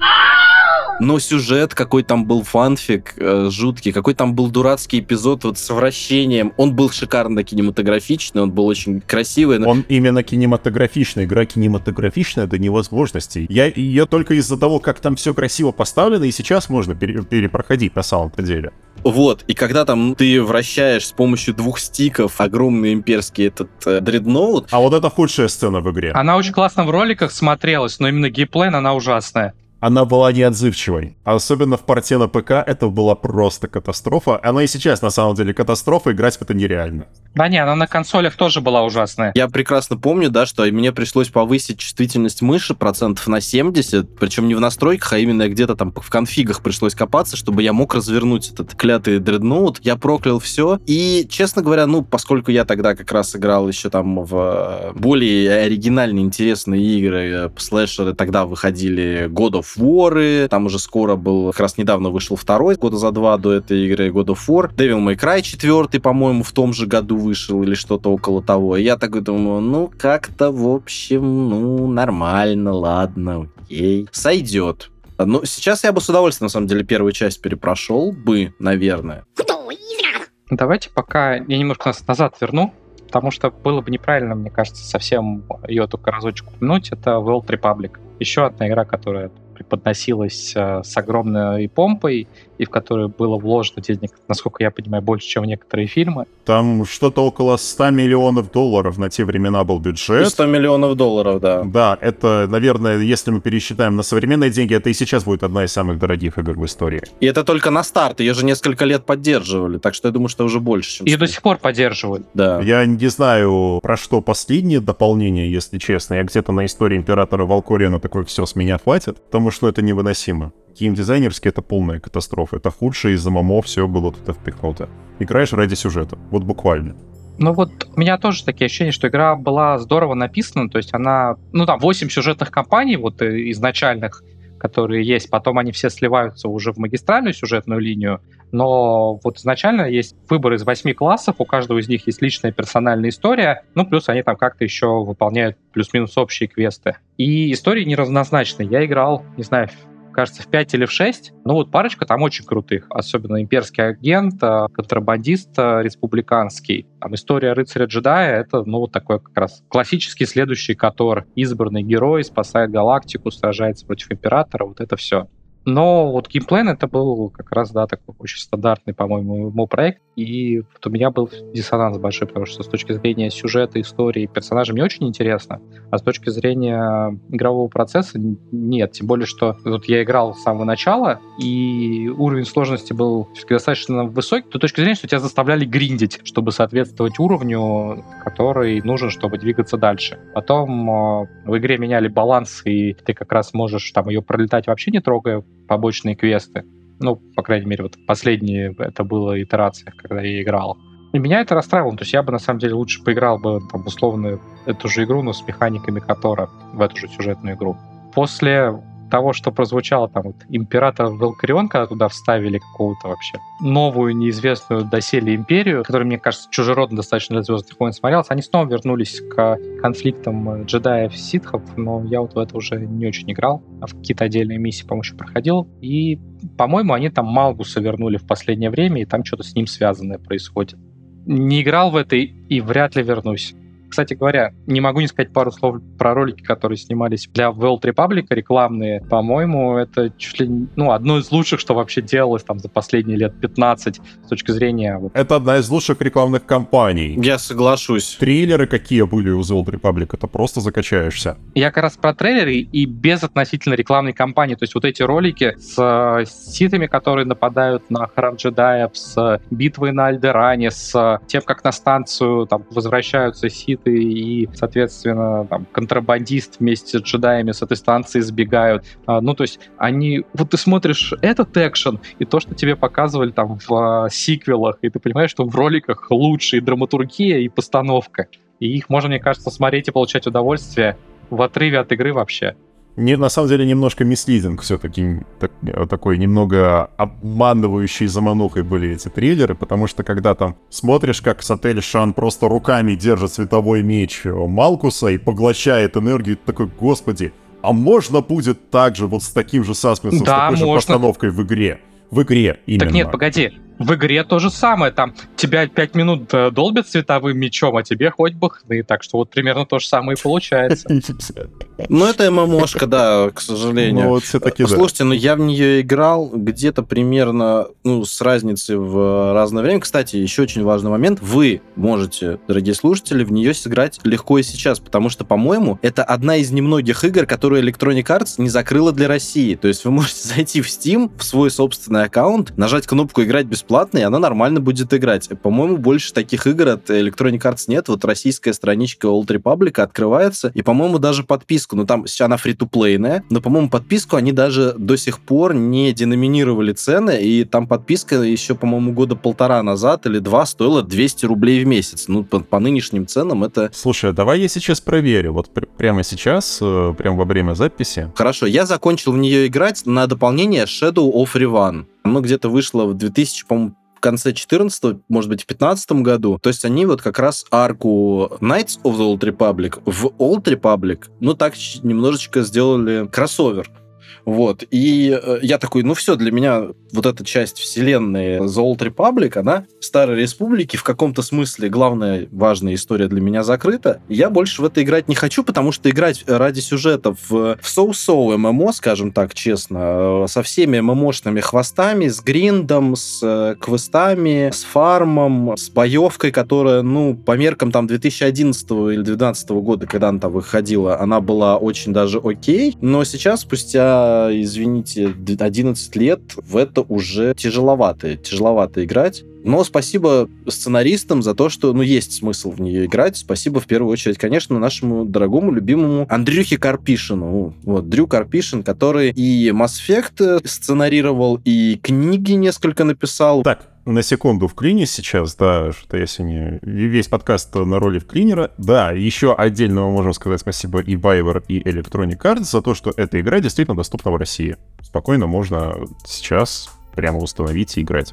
Но сюжет, какой там был фанфик э, жуткий, какой там был дурацкий эпизод вот с вращением. Он был шикарно кинематографичный, он был очень красивый. но- Он именно кинематографичный. Игра кинематографичная до невозможности. Я ее только из-за того, как там все красиво поставлено, и сейчас можно пере- перепроходить на самом-то деле. Вот, и когда там ты вращаешь с помощью двух стиков огромный имперский этот э, дредноут, А вот это худшая сцена в игре. Она очень классно в роликах смотрелась, но именно геймплей она ужасная. Она была неотзывчивой. Особенно в порте на ПК это была просто катастрофа. Она и сейчас на самом деле катастрофа, играть в это нереально. Да не, она на консолях тоже была ужасная. Я прекрасно помню, да, что мне пришлось повысить чувствительность мыши процентов на 70, причем не в настройках, а именно где-то там в конфигах пришлось копаться, чтобы я мог развернуть этот клятый дредноут. Я проклял все. И, честно говоря, ну, поскольку я тогда как раз играл еще там в э, более оригинальные, интересные игры, э, слэшеры, тогда выходили God of of War, там уже скоро был, как раз недавно вышел второй, года за два до этой игры God of War. Devil May Cry 4, по-моему, в том же году вышел или что-то около того. И я так думаю, ну, как-то, в общем, ну, нормально, ладно, окей, сойдет. Ну, сейчас я бы с удовольствием, на самом деле, первую часть перепрошел бы, наверное. Давайте пока я немножко нас назад верну, потому что было бы неправильно, мне кажется, совсем ее только разочек упомянуть. Это World Republic. Еще одна игра, которая преподносилась э, с огромной помпой, и в которую было вложено денег, насколько я понимаю, больше, чем в некоторые фильмы. Там что-то около 100 миллионов долларов на те времена был бюджет. 100 миллионов долларов, да. Да, это, наверное, если мы пересчитаем на современные деньги, это и сейчас будет одна из самых дорогих игр в истории. И это только на старт, ее же несколько лет поддерживали, так что я думаю, что уже больше, чем... И до сих пор поддерживают. Да. Я не знаю, про что последнее дополнение, если честно. Я где-то на истории Императора Валкориана такой все с меня хватит, потому что это невыносимо геймдизайнерски это полная катастрофа. Это худшее из-за ММО все было тут впихнуто. Играешь ради сюжета. Вот буквально. Ну вот у меня тоже такие ощущения, что игра была здорово написана, то есть она, ну там, 8 сюжетных кампаний вот э, изначальных, которые есть, потом они все сливаются уже в магистральную сюжетную линию, но вот изначально есть выбор из восьми классов, у каждого из них есть личная персональная история, ну плюс они там как-то еще выполняют плюс-минус общие квесты. И истории неравнозначные. Я играл, не знаю, кажется, в 5 или в 6. Ну вот парочка там очень крутых. Особенно имперский агент, э, контрабандист э, республиканский. Там история рыцаря-джедая — это, ну, вот такой как раз классический следующий Котор. Избранный герой, спасает галактику, сражается против императора, вот это все. Но вот геймплейн это был как раз, да, такой очень стандартный, по-моему, ему проект. И вот у меня был диссонанс большой, потому что с точки зрения сюжета, истории, персонажа мне очень интересно, а с точки зрения игрового процесса нет. Тем более, что вот я играл с самого начала, и уровень сложности был достаточно высокий, с точки зрения, что тебя заставляли гриндить, чтобы соответствовать уровню, который нужен, чтобы двигаться дальше. Потом э, в игре меняли баланс, и ты как раз можешь там ее пролетать вообще не трогая побочные квесты. Ну, по крайней мере, вот последние это было итерациях, когда я играл. И меня это расстраивало. То есть я бы, на самом деле, лучше поиграл бы, там, условно, эту же игру, но с механиками Котора, в эту же сюжетную игру. После того, что прозвучало там вот император Велкарион, когда туда вставили какого-то вообще новую, неизвестную доселе империю, которая, мне кажется, чужеродно достаточно для Звездных войн смотрелась, они снова вернулись к конфликтам джедаев-ситхов, но я вот в это уже не очень играл, а в какие-то отдельные миссии, по-моему, проходил. И, по-моему, они там Малгуса вернули в последнее время, и там что-то с ним связанное происходит. Не играл в это и вряд ли вернусь. Кстати говоря, не могу не сказать пару слов про ролики, которые снимались для World Republic, рекламные. По-моему, это чуть ли ну, одно из лучших, что вообще делалось там за последние лет 15 с точки зрения... Вот... Это одна из лучших рекламных кампаний. Я соглашусь. Трейлеры какие были у World Republic, это просто закачаешься. Я как раз про трейлеры и без относительно рекламной кампании. То есть вот эти ролики с э, ситами, которые нападают на храм джедаев, с битвой на Альдеране, с тем, как на станцию там возвращаются ситы бандиты и, соответственно, там, контрабандист вместе с джедаями с этой станции сбегают. А, ну, то есть они... Вот ты смотришь этот экшен и то, что тебе показывали там в а, сиквелах, и ты понимаешь, что в роликах лучше и драматургия, и постановка. И их можно, мне кажется, смотреть и получать удовольствие в отрыве от игры вообще не, на самом деле немножко мислидинг все-таки так, такой немного обманывающий заманухой были эти трейлеры, потому что когда там смотришь, как Сатель Шан просто руками держит световой меч Малкуса и поглощает энергию, такой, господи, а можно будет так же вот с таким же саспенсом, да, с такой можно. же постановкой в игре? В игре именно. Так нет, погоди, в игре то же самое, там тебя пять минут э, долбят световым мечом, а тебе хоть бы хны, так что вот примерно то же самое и получается. Ну, это ММОшка, да, к сожалению. Ну, вот все-таки да. Слушайте, ну я в нее играл где-то примерно, ну, с разницей в разное время. Кстати, еще очень важный момент. Вы можете, дорогие слушатели, в нее сыграть легко и сейчас, потому что, по-моему, это одна из немногих игр, которую Electronic Arts не закрыла для России. То есть вы можете зайти в Steam, в свой собственный аккаунт, нажать кнопку «Играть без бесплатно, и она нормально будет играть. По-моему, больше таких игр от Electronic Arts нет. Вот российская страничка Old Republic открывается, и, по-моему, даже подписку, ну там она фри-то-плейная, но, по-моему, подписку они даже до сих пор не деноминировали цены, и там подписка еще, по-моему, года полтора назад или два стоила 200 рублей в месяц. Ну, по, по нынешним ценам это... Слушай, а давай я сейчас проверю. Вот пр- прямо сейчас, э, прямо во время записи. Хорошо, я закончил в нее играть на дополнение Shadow of Revan. Оно где-то вышло в 2000, по-моему, в конце 14 может быть, в 15 году. То есть они вот как раз арку Knights of the Old Republic в Old Republic, ну так немножечко сделали кроссовер. Вот. И э, я такой, ну все, для меня вот эта часть вселенной The Old Republic, она Старой Республики в каком-то смысле главная важная история для меня закрыта. Я больше в это играть не хочу, потому что играть ради сюжета в, в соу-соу ММО, скажем так честно, э, со всеми ММОшными хвостами, с гриндом, с э, квестами, с фармом, с боевкой, которая, ну, по меркам там 2011 или 2012 года, когда она там выходила, она была очень даже окей, но сейчас, спустя извините, 11 лет, в это уже тяжеловато, тяжеловато играть. Но спасибо сценаристам за то, что, ну, есть смысл в нее играть. Спасибо в первую очередь, конечно, нашему дорогому, любимому Андрюхе Карпишину. Вот, Дрю Карпишин, который и Mass Effect сценарировал, и книги несколько написал. Так, на секунду в клине сейчас, да, что если не весь подкаст на роли в клинера. Да, еще отдельно мы можем сказать спасибо и Viber, и Electronic Arts за то, что эта игра действительно доступна в России. Спокойно можно сейчас прямо установить и играть.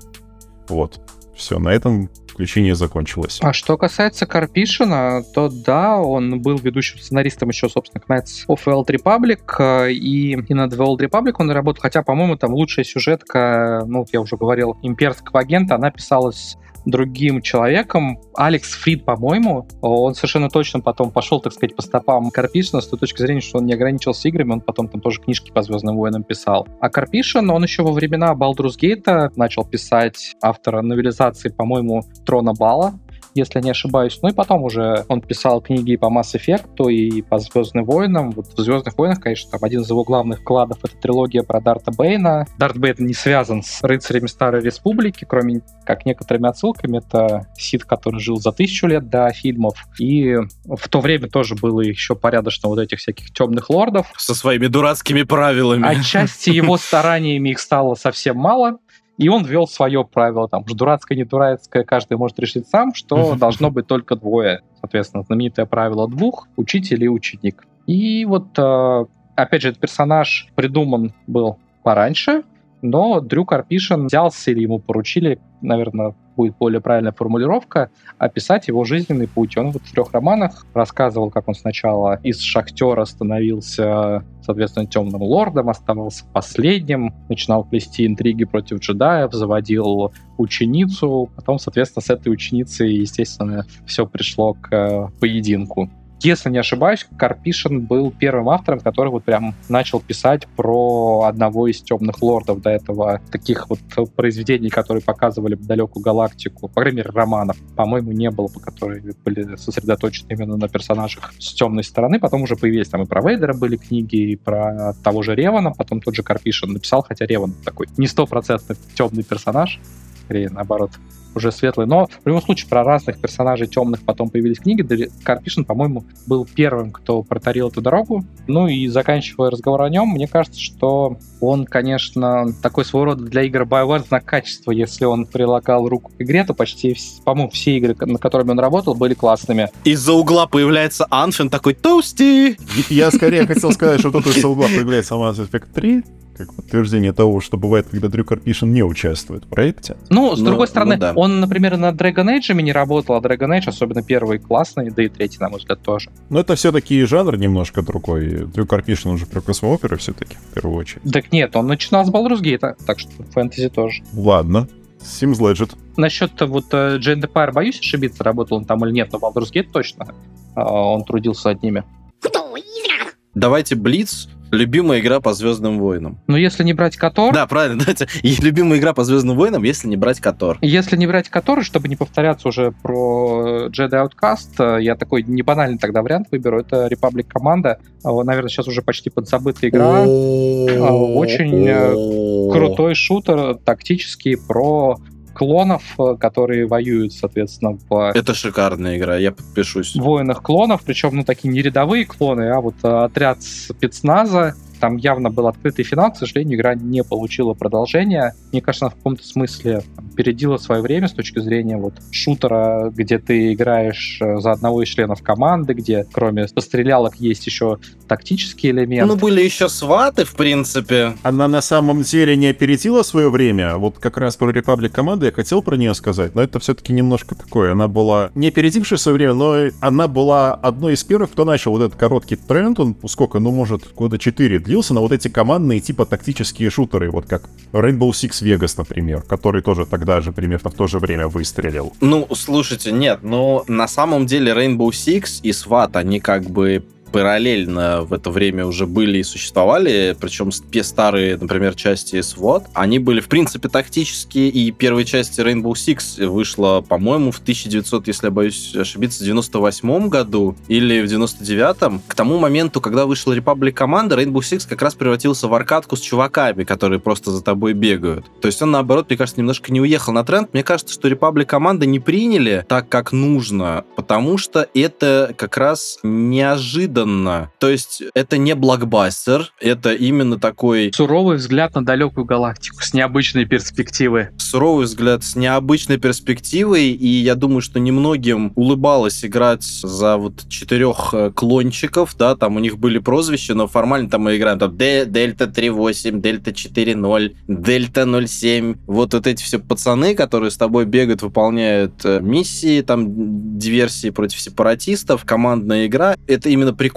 Вот. Все, на этом включение закончилось. А что касается Карпишина, то да, он был ведущим сценаристом еще, собственно, Knights of the Old Republic, э, и, и над The Old Republic он работал, хотя, по-моему, там лучшая сюжетка, ну, я уже говорил, имперского агента, она писалась другим человеком, Алекс Фрид, по-моему, он совершенно точно потом пошел, так сказать, по стопам Карпишина с той точки зрения, что он не ограничился играми, он потом там тоже книжки по Звездным войнам писал. А Карпишин, он еще во времена Baldur's Gate начал писать автора новелизации, по-моему, Трона Бала, если не ошибаюсь. Ну и потом уже он писал книги по Mass Effect, и по Звездным войнам. Вот в Звездных войнах, конечно, там один из его главных вкладов — это трилогия про Дарта Бейна. Дарт Бейн не связан с рыцарями Старой Республики, кроме как некоторыми отсылками. Это Сид, который жил за тысячу лет до фильмов. И в то время тоже было еще порядочно вот этих всяких темных лордов. Со своими дурацкими правилами. Отчасти его стараниями их стало совсем мало. И он ввел свое правило, там, уж дурацкое, не дурацкое, каждый может решить сам, что должно быть только двое. Соответственно, знаменитое правило двух, учитель и ученик. И вот, э, опять же, этот персонаж придуман был пораньше, но Дрю Карпишин взялся или ему поручили, наверное, будет более правильная формулировка, описать его жизненный путь. Он вот в трех романах рассказывал, как он сначала из шахтера становился, соответственно, темным лордом, оставался последним, начинал плести интриги против джедаев, заводил ученицу, потом, соответственно, с этой ученицей, естественно, все пришло к э, поединку. Если не ошибаюсь, Карпишин был первым автором, который вот прям начал писать про одного из темных лордов до этого, таких вот произведений, которые показывали далекую галактику, по крайней мере, романов, по-моему, не было, которые были сосредоточены именно на персонажах с темной стороны. Потом уже появились там и про Вейдера были книги, и про того же Ревана, потом тот же Карпишин написал, хотя Реван такой не стопроцентный темный персонаж, скорее наоборот, уже светлый. Но в любом случае про разных персонажей темных потом появились книги. Карпишин, по-моему, был первым, кто протарил эту дорогу. Ну и заканчивая разговор о нем, мне кажется, что он, конечно, такой своего рода для игр BioWare знак качества. Если он прилагал руку к игре, то почти, по-моему, все игры, на которыми он работал, были классными. Из-за угла появляется Анфин такой «Тоусти!» Я скорее хотел сказать, что тут из-за угла появляется Mass Effect 3, как подтверждение того, что бывает, когда Дрю Карпишин не участвует в проекте. Ну, с ну, другой стороны, ну, да. он, например, на Dragon Age не работал, а Dragon Age, особенно первый, классный, да и третий, на мой взгляд, тоже. Но это все-таки жанр немножко другой. Дрю Карпишин уже про космооперы все-таки, в первую очередь. Так нет, он начинал с Baldur's Gate, так что фэнтези тоже. Ладно. Sims Legend. Насчет вот uh, Jane Empire, боюсь ошибиться, работал он там или нет, но Baldur's Gate точно. Uh, он трудился одними. Давайте Блиц Любимая игра по Звездным войнам. Ну, если не брать Котор... Да, правильно, давайте. И любимая игра по Звездным войнам, если не брать Котор. Если не брать Котор, чтобы не повторяться уже про Jedi Outcast, я такой не банальный тогда вариант выберу. Это Republic Команда. Наверное, сейчас уже почти подзабытая игра. А, очень э, крутой шутер, тактический, про клонов, э, которые воюют, соответственно, в Это шикарная игра, я подпишусь. воинах клонов, причем, ну, такие не рядовые клоны, а вот э, отряд спецназа, там явно был открытый финал, к сожалению, игра не получила продолжения. Мне кажется, она в каком-то смысле там, передила свое время с точки зрения вот шутера, где ты играешь э, за одного из членов команды, где кроме пострелялок есть еще тактический элемент. Ну, были еще сваты, в принципе. Она на самом деле не опередила свое время. Вот как раз про Republic команды я хотел про нее сказать, но это все-таки немножко такое. Она была не опередившая свое время, но она была одной из первых, кто начал вот этот короткий тренд. Он сколько, ну, может, года 4 длился на вот эти командные типа тактические шутеры, вот как Rainbow Six Vegas, например, который тоже тогда же примерно в то же время выстрелил. Ну, слушайте, нет, но на самом деле Rainbow Six и SWAT, они как бы параллельно в это время уже были и существовали, причем те старые, например, части SWAT, они были, в принципе, тактические, и первая часть Rainbow Six вышла, по-моему, в 1900, если я боюсь ошибиться, 98 году или в 99-м. К тому моменту, когда вышла Republic команда, Rainbow Six как раз превратился в аркадку с чуваками, которые просто за тобой бегают. То есть он, наоборот, мне кажется, немножко не уехал на тренд. Мне кажется, что Republic команда не приняли так, как нужно, потому что это как раз неожиданно. То есть это не блокбастер, это именно такой Суровый взгляд на далекую галактику с необычной перспективы. суровый взгляд с необычной перспективой, и я думаю, что немногим улыбалось играть за вот четырех э, клончиков, да, там у них были прозвища, но формально там мы играем там Д- Дельта 3.8, Дельта 4.0, Дельта 07, вот, вот эти все пацаны, которые с тобой бегают, выполняют э, миссии, там, диверсии против сепаратистов, командная игра, это именно прикольно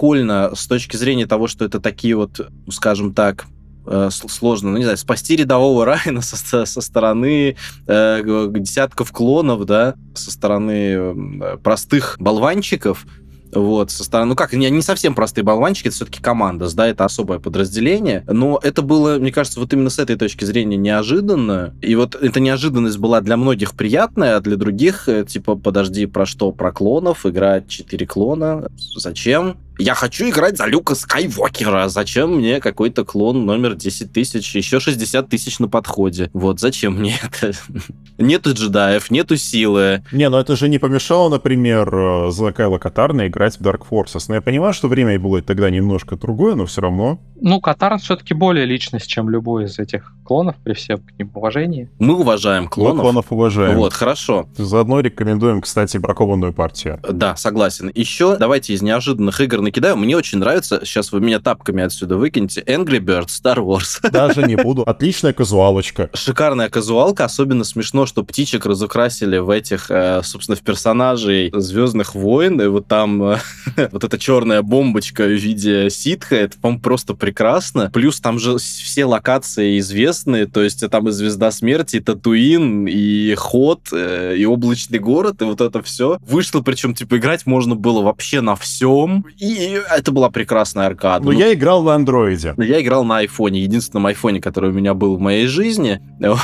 с точки зрения того, что это такие вот, скажем так, э, сложно, ну, не знаю, спасти рядового Райана со, со- стороны э, десятков клонов, да, со стороны э, простых болванчиков, вот, со стороны, ну как, не, не совсем простые болванчики, это все-таки команда, да, это особое подразделение, но это было, мне кажется, вот именно с этой точки зрения неожиданно, и вот эта неожиданность была для многих приятная, а для других, э, типа, подожди, про что, про клонов, играть 4 клона, зачем? Я хочу играть за Люка Скайуокера. Зачем мне какой-то клон номер 10 тысяч, еще 60 тысяч на подходе? Вот зачем мне это? Нету джедаев, нету силы. Не, ну это же не помешало, например, э, за Кайла Катарна играть в Dark Forces. Но я понимаю, что время было тогда немножко другое, но все равно. Ну, Катарн все-таки более личность, чем любой из этих клонов, при всем к ним уважении. Мы уважаем Клонов, клонов. клонов уважаем. Вот, хорошо. Заодно рекомендуем, кстати, бракованную партию. Да, согласен. Еще давайте из неожиданных игр накидаю. Мне очень нравится, сейчас вы меня тапками отсюда выкинете, Angry Birds Star Wars. Даже не буду. Отличная казуалочка. Шикарная казуалка, особенно смешно, что птичек разукрасили в этих, э, собственно, в персонажей Звездных войн, и вот там э, вот эта черная бомбочка в виде ситха, это, по-моему, просто прекрасно. Плюс там же все локации известные, то есть там и Звезда Смерти, и Татуин, и Ход, э, и Облачный город, и вот это все. Вышло, причем, типа, играть можно было вообще на всем, и это была прекрасная аркада. Но Ну, я играл на андроиде. но Я играл на айфоне, единственном айфоне, который у меня был в моей жизни.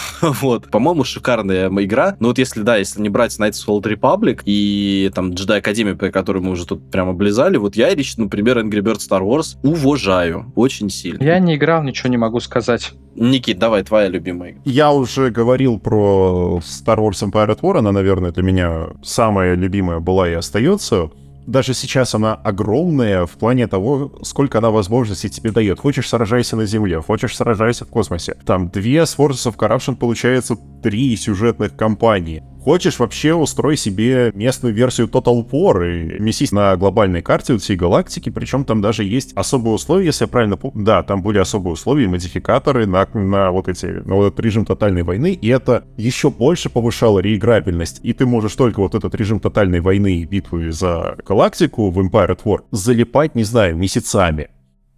Вот, по-моему, шикарная игра. Но вот если, да, если не брать Knights of Old Republic и там Jedi Academy, про которую мы уже тут прям облизали, вот я лично, например, Angry Birds Star Wars уважаю очень сильно. Я не играл, ничего не могу сказать. Никит, давай, твоя любимая. игра. Я уже говорил про Star Wars Empire at War, она, наверное, для меня самая любимая была и остается. Даже сейчас она огромная в плане того, сколько она возможностей тебе дает. Хочешь, сражайся на Земле, хочешь, сражайся в космосе. Там две с Forces of Corruption получается три сюжетных кампании. Хочешь, вообще устрой себе местную версию Total War и месись на глобальной карте всей галактики, причем там даже есть особые условия, если я правильно помню. Да, там были особые условия, модификаторы на, на вот эти, на вот этот режим тотальной войны, и это еще больше повышало реиграбельность. И ты можешь только вот этот режим тотальной войны и битвы за галактику в Empire at War залипать, не знаю, месяцами.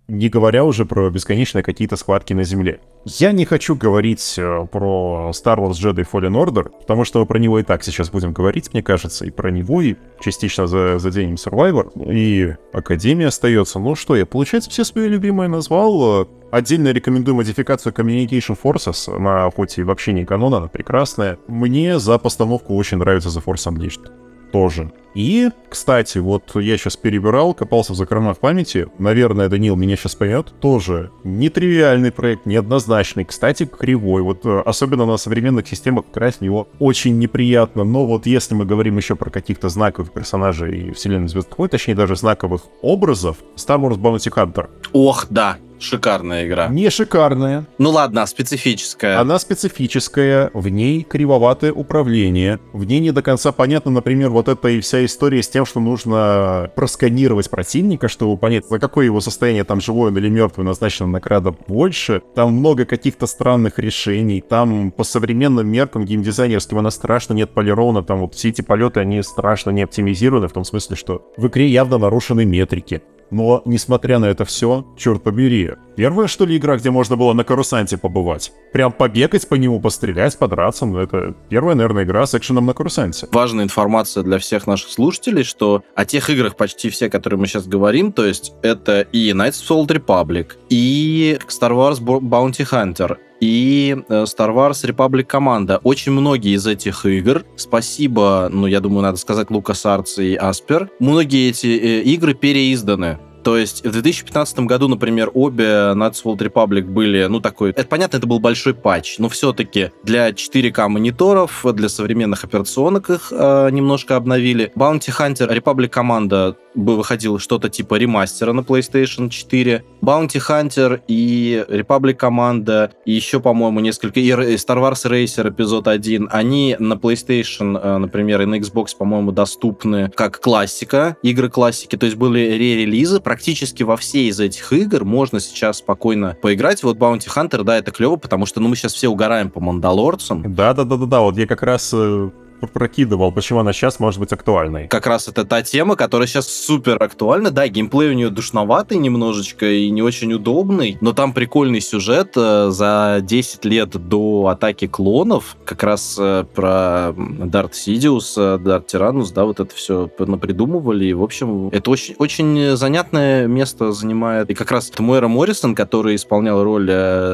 Не говоря уже про бесконечные какие-то схватки на Земле. Я не хочу говорить э, про Star Wars Jedi Fallen Order, потому что про него и так сейчас будем говорить, мне кажется, и про него, и частично за, заденем Survivor, и Академия остается. Ну что, я, получается, все свои любимые назвал. Э, Отдельно рекомендую модификацию Communication Forces, она хоть и вообще не канон, она прекрасная. Мне за постановку очень нравится The Force Unleashed. Тоже. И, кстати, вот я сейчас перебирал, копался в закромах памяти. Наверное, Данил меня сейчас поймет. Тоже нетривиальный проект, неоднозначный. Кстати, кривой. Вот э, особенно на современных системах в него очень неприятно. Но вот если мы говорим еще про каких-то знаковых персонажей вселенной Звездных войн, точнее даже знаковых образов, Star Wars Bounty Hunter. Ох, да, шикарная игра. Не шикарная, Ну ладно, а специфическая. Она специфическая, в ней кривоватое управление, в ней не до конца понятно, например, вот эта и вся история с тем, что нужно просканировать противника, чтобы понять, за какое его состояние там живой он или мертвый назначена награда больше. Там много каких-то странных решений, там по современным меркам геймдизайнерским она страшно не отполирована, там вот все эти полеты, они страшно не оптимизированы, в том смысле, что в игре явно нарушены метрики. Но, несмотря на это все, черт побери, первая, что ли, игра, где можно было на карусанте побывать? Прям побегать по нему, пострелять, подраться, ну это первая, наверное, игра с экшеном на карусанте. Важная информация для всех наших слушателей, что о тех играх почти все, которые мы сейчас говорим, то есть это и Knights of the Old Republic, и Star Wars Bounty Hunter, и э, Star Wars Republic Команда. Очень многие из этих игр, спасибо, ну, я думаю, надо сказать, LucasArts и Asper, многие эти э, игры переизданы. То есть в 2015 году, например, обе the Old Republic были, ну, такой... Это понятно, это был большой патч, но все-таки для 4К мониторов, для современных операционок их э, немножко обновили. Bounty Hunter Republic Команда бы выходило что-то типа ремастера на PlayStation 4. Bounty Hunter и Republic Команда, и еще, по-моему, несколько... И Star Wars Racer эпизод 1, они на PlayStation, э, например, и на Xbox, по-моему, доступны как классика, игры классики, то есть были ре-релизы. Практически во все из этих игр можно сейчас спокойно поиграть. Вот Bounty Hunter, да, это клево, потому что, ну, мы сейчас все угораем по Мандалорцам. Да-да-да-да-да, вот я как раз э, прокидывал, почему она сейчас может быть актуальной. Как раз это та тема, которая сейчас супер актуальна. Да, геймплей у нее душноватый немножечко и не очень удобный, но там прикольный сюжет э, за 10 лет до атаки клонов, как раз э, про Дарт Сидиус, э, Дарт Тиранус, да, вот это все напридумывали. И, в общем, это очень, очень занятное место занимает. И как раз Мойра Моррисон, который исполнял роль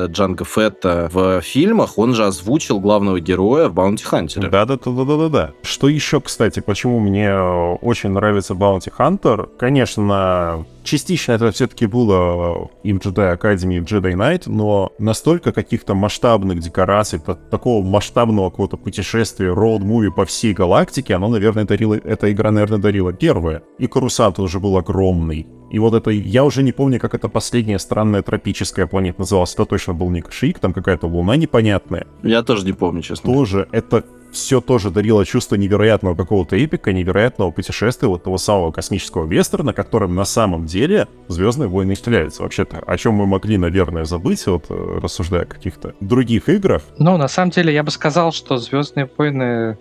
Джанга Фетта в фильмах, он же озвучил главного героя в Баунти Хантере. Да-да-да-да-да да-да-да. Что еще, кстати, почему мне очень нравится Bounty Hunter? Конечно, частично это все-таки было и в Jedi Academy, и в Jedi Knight, но настолько каких-то масштабных декораций, такого масштабного какого-то путешествия, роуд-муви по всей галактике, оно, наверное, дарило, эта игра, наверное, дарила первое. И Карусат уже был огромный. И вот это, я уже не помню, как это последняя странная тропическая планета называлась. Это точно был не Кшик, там какая-то луна непонятная. Я тоже не помню, честно. Тоже это все тоже дарило чувство невероятного какого-то эпика, невероятного путешествия вот того самого космического вестерна, которым на самом деле Звездные войны являются. Вообще-то, о чем мы могли, наверное, забыть, вот э, рассуждая о каких-то других играх. Ну, на самом деле, я бы сказал, что Звездные войны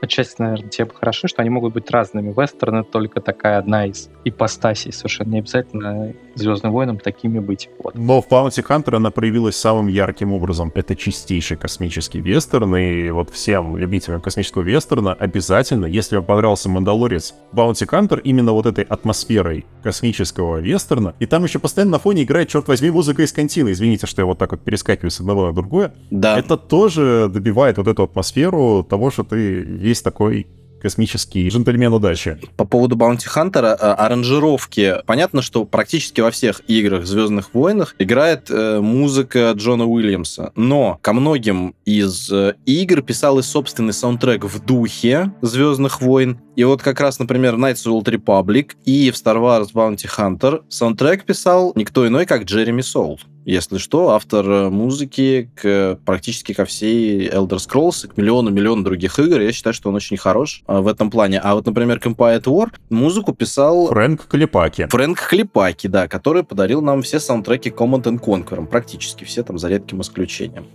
отчасти, наверное, тем хороши, что они могут быть разными. Вестерны только такая одна из ипостасей. Совершенно не обязательно Звездным войнам такими быть. Вот. Но в Bounty Hunter она проявилась самым ярким образом. Это чистейший космический вестерн, и вот всем любителям космического вестерна обязательно, если вам понравился Мандалорец, Bounty Hunter именно вот этой атмосферой космического вестерна, и там еще постоянно на фоне играет, черт возьми, музыка из Кантина. Извините, что я вот так вот перескакиваю с одного на другое. Да. Это тоже добивает вот эту атмосферу того, что ты весь такой космический джентльмен удачи. По поводу Bounty Hunter, а, аранжировки. Понятно, что практически во всех играх Звездных войнах играет э, музыка Джона Уильямса. Но ко многим из э, игр писал и собственный саундтрек в духе Звездных войн. И вот как раз, например, Knights of the Old Republic и в Star Wars Bounty Hunter саундтрек писал никто иной, как Джереми Соул. Если что, автор э, музыки к, практически ко всей Elder Scrolls и к миллиону-миллиону других игр. Я считаю, что он очень хорош а, в этом плане. А вот, например, Empire at War музыку писал... Фрэнк Клепаки. Фрэнк Клепаки, да, который подарил нам все саундтреки Command and Conquer. Практически все там, за редким исключением.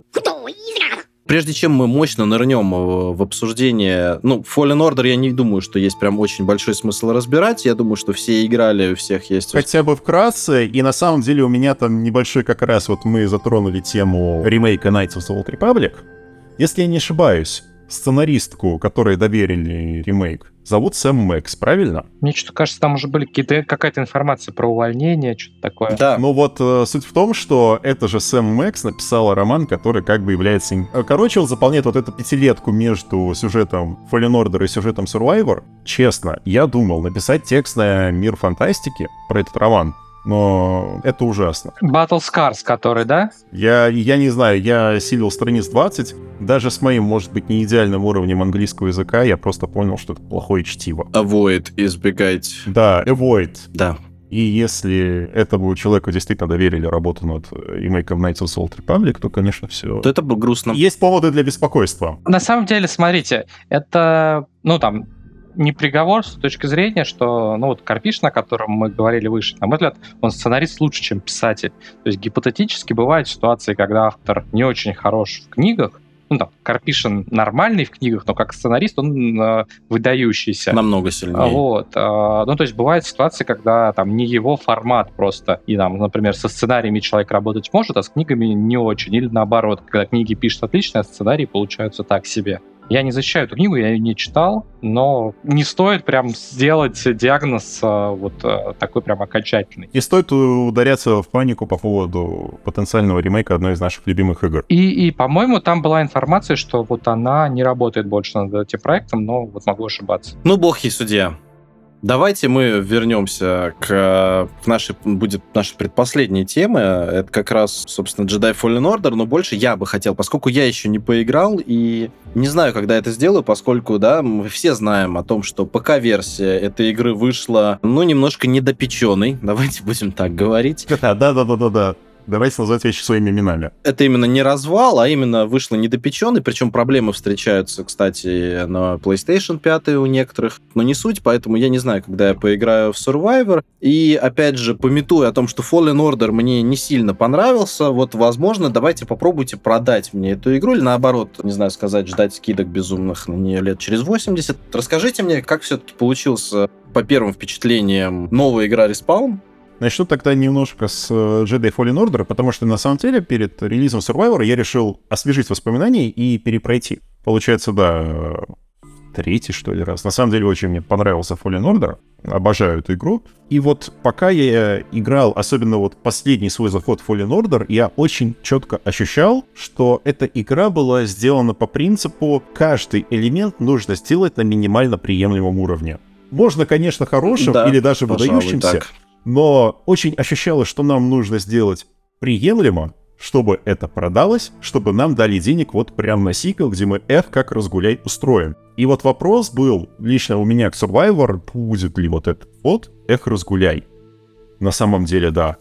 Прежде чем мы мощно нырнем в обсуждение, ну, Fallen Order я не думаю, что есть прям очень большой смысл разбирать. Я думаю, что все играли, у всех есть... Хотя бы вкратце, и на самом деле у меня там небольшой как раз вот мы затронули тему ремейка Knights of the Old Republic. Если я не ошибаюсь, сценаристку, которой доверили ремейк, зовут Сэм Мэкс, правильно? Мне что-то кажется, там уже были какие-то, какая-то информация про увольнение, что-то такое. Да. Ну вот э, суть в том, что это же Сэм Мэкс написала роман, который как бы является... э, Короче, он заполняет вот эту пятилетку между сюжетом Fallen Order и сюжетом Survivor. Честно, я думал написать текст на мир фантастики про этот роман, но это ужасно. Battle Scars, который, да? Я, я не знаю, я осилил страниц 20, даже с моим, может быть, не идеальным уровнем английского языка, я просто понял, что это плохое чтиво. Avoid, избегать. Да, avoid. Да. И если этому человеку действительно доверили работу над э, ремейком Knights of the Old Republic, то, конечно, все. То это бы грустно. Есть поводы для беспокойства. На самом деле, смотрите, это, ну, там, не приговор с точки зрения, что, ну, вот Карпиш, о котором мы говорили выше, на мой взгляд, он сценарист лучше, чем писатель. То есть гипотетически бывают ситуации, когда автор не очень хорош в книгах, ну, там, Карпишин нормальный в книгах, но как сценарист он э, выдающийся. Намного сильнее. Вот. а, Ну, то есть бывают ситуации, когда там не его формат просто, и там, например, со сценариями человек работать может, а с книгами не очень. Или наоборот, когда книги пишет отлично, а сценарии получаются так себе. Я не защищаю эту книгу, я ее не читал, но не стоит прям сделать диагноз а, вот а, такой прям окончательный. Не стоит ударяться в панику по поводу потенциального ремейка одной из наших любимых игр. И, и, по-моему, там была информация, что вот она не работает больше над этим проектом, но вот могу ошибаться. Ну, бог ей судья. Давайте мы вернемся к, к нашей, будет наша предпоследняя тема. Это как раз, собственно, Jedi Fallen Order, но больше я бы хотел, поскольку я еще не поиграл и не знаю, когда это сделаю, поскольку, да, мы все знаем о том, что ПК-версия этой игры вышла, ну, немножко недопеченной, давайте будем так говорить. Да-да-да-да-да. Давайте назвать вещи своими именами. Это именно не развал, а именно вышло недопеченный, причем проблемы встречаются, кстати, на PlayStation 5 у некоторых, но не суть, поэтому я не знаю, когда я поиграю в Survivor. И, опять же, пометуя о том, что Fallen Order мне не сильно понравился, вот, возможно, давайте попробуйте продать мне эту игру, или наоборот, не знаю, сказать, ждать скидок безумных на нее лет через 80. Расскажите мне, как все-таки получился по первым впечатлениям новая игра Respawn, Начну тогда немножко с э, Jedi Fallen Order, потому что на самом деле перед релизом Survivor я решил освежить воспоминания и перепройти. Получается, да, третий, что ли, раз. На самом деле очень мне понравился Fallen Order. Обожаю эту игру. И вот пока я играл, особенно вот последний свой заход в Fallen Order, я очень четко ощущал, что эта игра была сделана по принципу каждый элемент нужно сделать на минимально приемлемом уровне. Можно, конечно, хорошим Да, или даже выдающимся, так. Но очень ощущалось, что нам нужно сделать приемлемо, чтобы это продалось, чтобы нам дали денег вот прям на сиквел, где мы F как разгуляй устроим. И вот вопрос был лично у меня к Survivor, будет ли вот этот вот F разгуляй. На самом деле, да.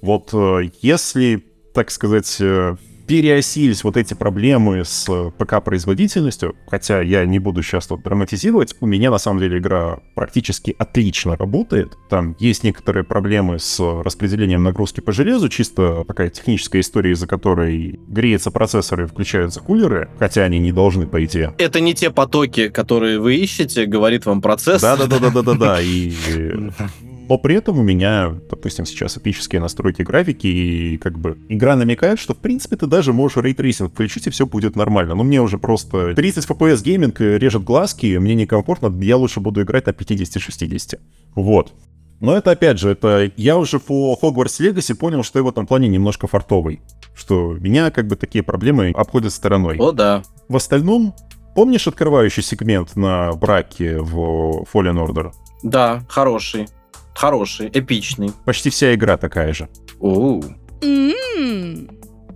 Вот э, если, так сказать, э, переосились вот эти проблемы с э, ПК-производительностью, хотя я не буду сейчас тут драматизировать, у меня на самом деле игра практически отлично работает. Там есть некоторые проблемы с распределением нагрузки по железу, чисто такая техническая история, из-за которой греется процессор и включаются кулеры, хотя они не должны, по идее. Это не те потоки, которые вы ищете, говорит вам процессор. Да-да-да-да-да-да, и... Но при этом у меня, допустим, сейчас эпические настройки графики, и как бы игра намекает, что в принципе ты даже можешь ray tracing включить, и все будет нормально. Но мне уже просто 30 FPS гейминг э, режет глазки, мне некомфортно, я лучше буду играть на 50-60. Вот. Но это опять же, это я уже по Hogwarts Legacy понял, что я в этом плане немножко фартовый. Что меня как бы такие проблемы обходят стороной. О, да. В остальном, помнишь открывающий сегмент на браке в Fallen Order? Да, хороший. Хороший, эпичный. Почти вся игра такая же. Оу.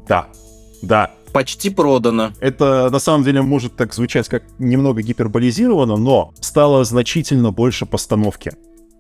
Да. Да. Почти продано. Это на самом деле может так звучать как немного гиперболизировано, но стало значительно больше постановки.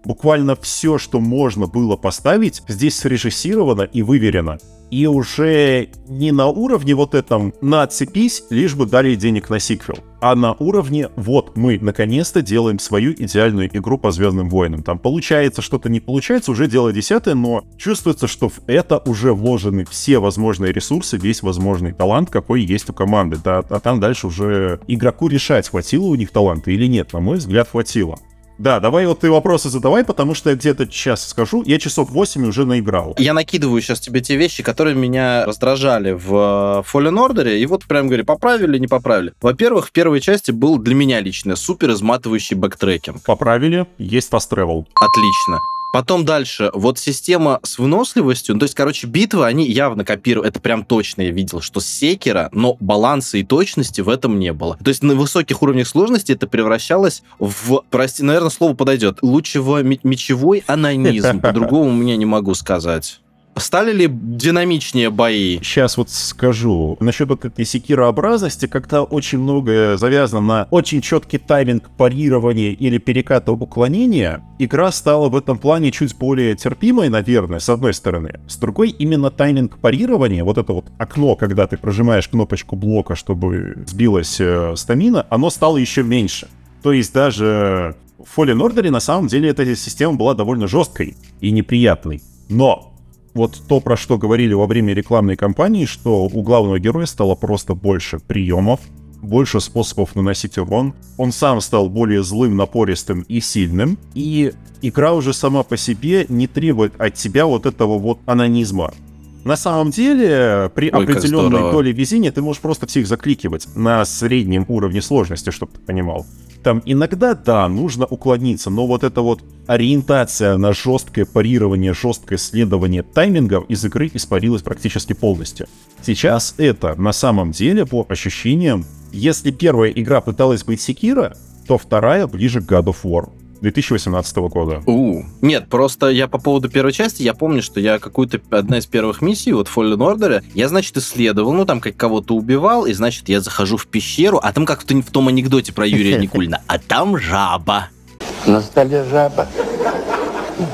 Буквально все, что можно было поставить, здесь срежиссировано и выверено. И уже не на уровне вот этом «на отцепись, лишь бы дали денег на сиквел», а на уровне «вот мы наконец-то делаем свою идеальную игру по Звездным войнам». Там получается что-то не получается, уже дело десятое, но чувствуется, что в это уже вложены все возможные ресурсы, весь возможный талант, какой есть у команды. Да, а там дальше уже игроку решать, хватило у них таланта или нет. На мой взгляд, хватило. Да, давай вот ты вопросы задавай, потому что я где-то час скажу. Я часов 8 уже наиграл. Я накидываю сейчас тебе те вещи, которые меня раздражали в э, Fallen Order, и вот прям говорю, поправили, не поправили. Во-первых, в первой части был для меня лично супер изматывающий backtracking. Поправили, fast travel. Отлично. Потом дальше, вот система с выносливостью, ну, то есть, короче, битвы, они явно копируют, это прям точно я видел, что с Sekiro, но баланса и точности в этом не было. То есть на высоких уровнях сложности это превращалось в, прости, наверное, слово подойдет, луче-мечевой онанизм, по-другому мне не могу сказать. Стали ли динамичнее бои? Сейчас вот скажу. Насчет вот этой секирообразности, когда очень многое завязано на очень четкий тайминг парирования или переката уклонения, игра стала в этом плане чуть более терпимой, наверное, с одной стороны. С другой, именно тайминг парирования, вот это вот окно, когда ты прожимаешь кнопочку блока, чтобы сбилась э, стамина, оно стало еще меньше. То есть даже в Fallen Order на самом деле эта система была довольно жесткой и неприятной. Но вот то, про что говорили во время рекламной кампании, что у главного героя стало просто больше приемов, больше способов наносить урон. Он сам стал более злым, напористым и сильным. И игра уже сама по себе не требует от тебя вот этого вот анонизма. На самом деле, при Ой, определенной доле везения ты можешь просто всех закликивать на среднем уровне сложности, чтобы ты понимал. Там иногда, да, нужно уклониться, но вот эта вот ориентация на жесткое парирование, жесткое следование таймингов из игры испарилась практически полностью. Сейчас это на самом деле, по ощущениям, если первая игра пыталась быть Секира, то вторая ближе к God of War. 2018 года. У, нет, просто я по поводу первой части, я помню, что я какую-то, одна из первых миссий, вот в Fallen Order, я, значит, исследовал, ну, там, как кого-то убивал, и, значит, я захожу в пещеру, а там как в, в том анекдоте про Юрия Никулина, а там жаба. На столе жаба.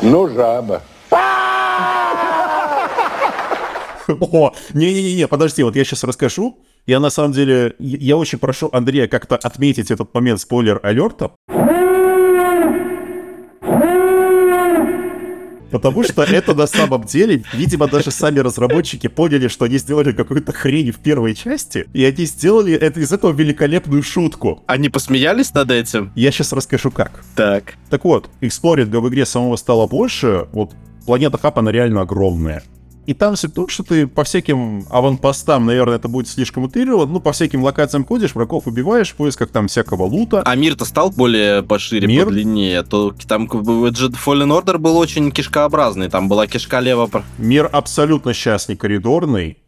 Ну, жаба. О, не-не-не, подожди, вот я сейчас расскажу. Я на самом деле, я очень прошу Андрея как-то отметить этот момент спойлер-алерта. Потому что это на самом деле, видимо, даже сами разработчики поняли, что они сделали какую-то хрень в первой части, и они сделали это из этого великолепную шутку. Они посмеялись над этим? Я сейчас расскажу как. Так. Так вот, эксплоринга в игре самого стало больше, вот планета Хаб, она реально огромная. И там все то, что ты по всяким аванпостам, наверное, это будет слишком утрировано, ну, по всяким локациям ходишь, врагов убиваешь в поисках там всякого лута. А мир-то стал более пошире, мир? подлиннее. То там Fallen Order был очень кишкообразный, там была кишка лево. Мир абсолютно сейчас не коридорный.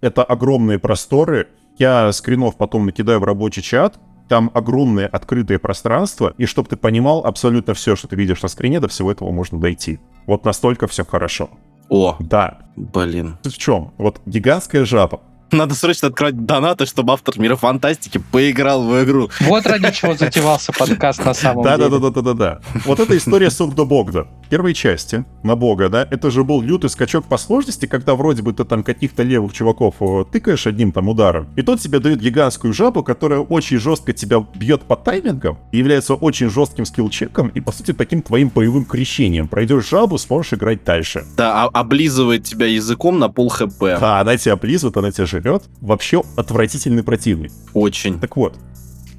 Это огромные просторы. Я скринов потом накидаю в рабочий чат. Там огромное открытое пространство, и чтобы ты понимал, абсолютно все, что ты видишь на скрине, до всего этого можно дойти. Вот настолько все хорошо. О, да. Блин. В чем? Вот гигантская жаба. Надо срочно открыть донаты, чтобы автор мира фантастики поиграл в игру. Вот ради чего затевался подкаст на самом деле. Да-да-да-да-да-да. Вот эта история Сугда Богда. Первой части на Бога, да, это же был лютый скачок по сложности, когда вроде бы ты там каких-то левых чуваков тыкаешь одним там ударом, и тот тебе дает гигантскую жабу, которая очень жестко тебя бьет по таймингам, является очень жестким скилл-чеком и, по сути, таким твоим боевым крещением. Пройдешь жабу, сможешь играть дальше. Да, а облизывает тебя языком на пол хп. Да, она тебя облизывает, она тебя жрет. Вообще отвратительный противник. Очень. Так вот,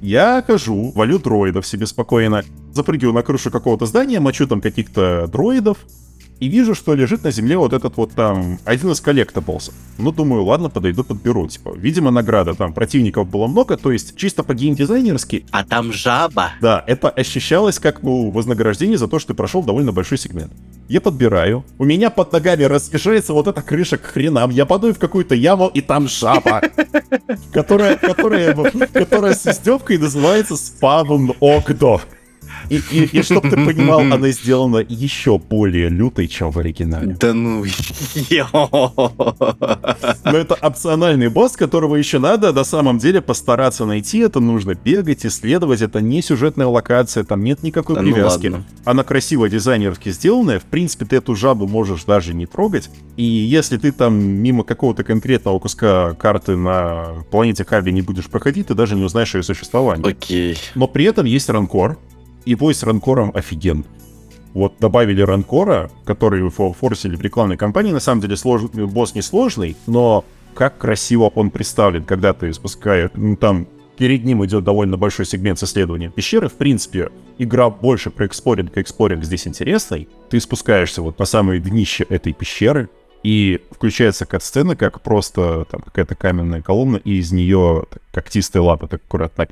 я хожу, валю дроидов себе спокойно, запрыгиваю на крышу какого-то здания, мочу там каких-то дроидов, и вижу, что лежит на земле вот этот вот там один из коллектаблсов. Ну, думаю, ладно, подойду, подберу. Типа, видимо, награда. Там противников было много, то есть чисто по геймдизайнерски. А там жаба. Да, это ощущалось как, ну, вознаграждение за то, что ты прошел довольно большой сегмент. Я подбираю. У меня под ногами разъезжается вот эта крыша к хренам. Я падаю в какую-то яму, и там жаба. Которая, которая, которая с издевкой называется спавн окдо. И, и, и чтобы ты понимал, она сделана еще более лютой, чем в оригинале. Да ну, Но это опциональный босс, которого еще надо на самом деле постараться найти. Это нужно бегать, исследовать. Это не сюжетная локация, там нет никакой да ну привязки. Ну она красиво дизайнерски сделанная. В принципе, ты эту жабу можешь даже не трогать. И если ты там мимо какого-то конкретного куска карты на планете Хави не будешь проходить, ты даже не узнаешь ее существование. Окей. Но при этом есть ранкор, и бой с ранкором офиген. Вот добавили ранкора, который форсили в рекламной кампании. На самом деле слож... босс не сложный, но как красиво он представлен, когда ты спускаешь, ну там перед ним идет довольно большой сегмент с исследованием пещеры. В принципе, игра больше про exploring, и exploring здесь интересный. Ты спускаешься вот по самое днище этой пещеры, и включается кат-сцена, как просто там какая-то каменная колонна, и из нее так, когтистые лапы так аккуратно.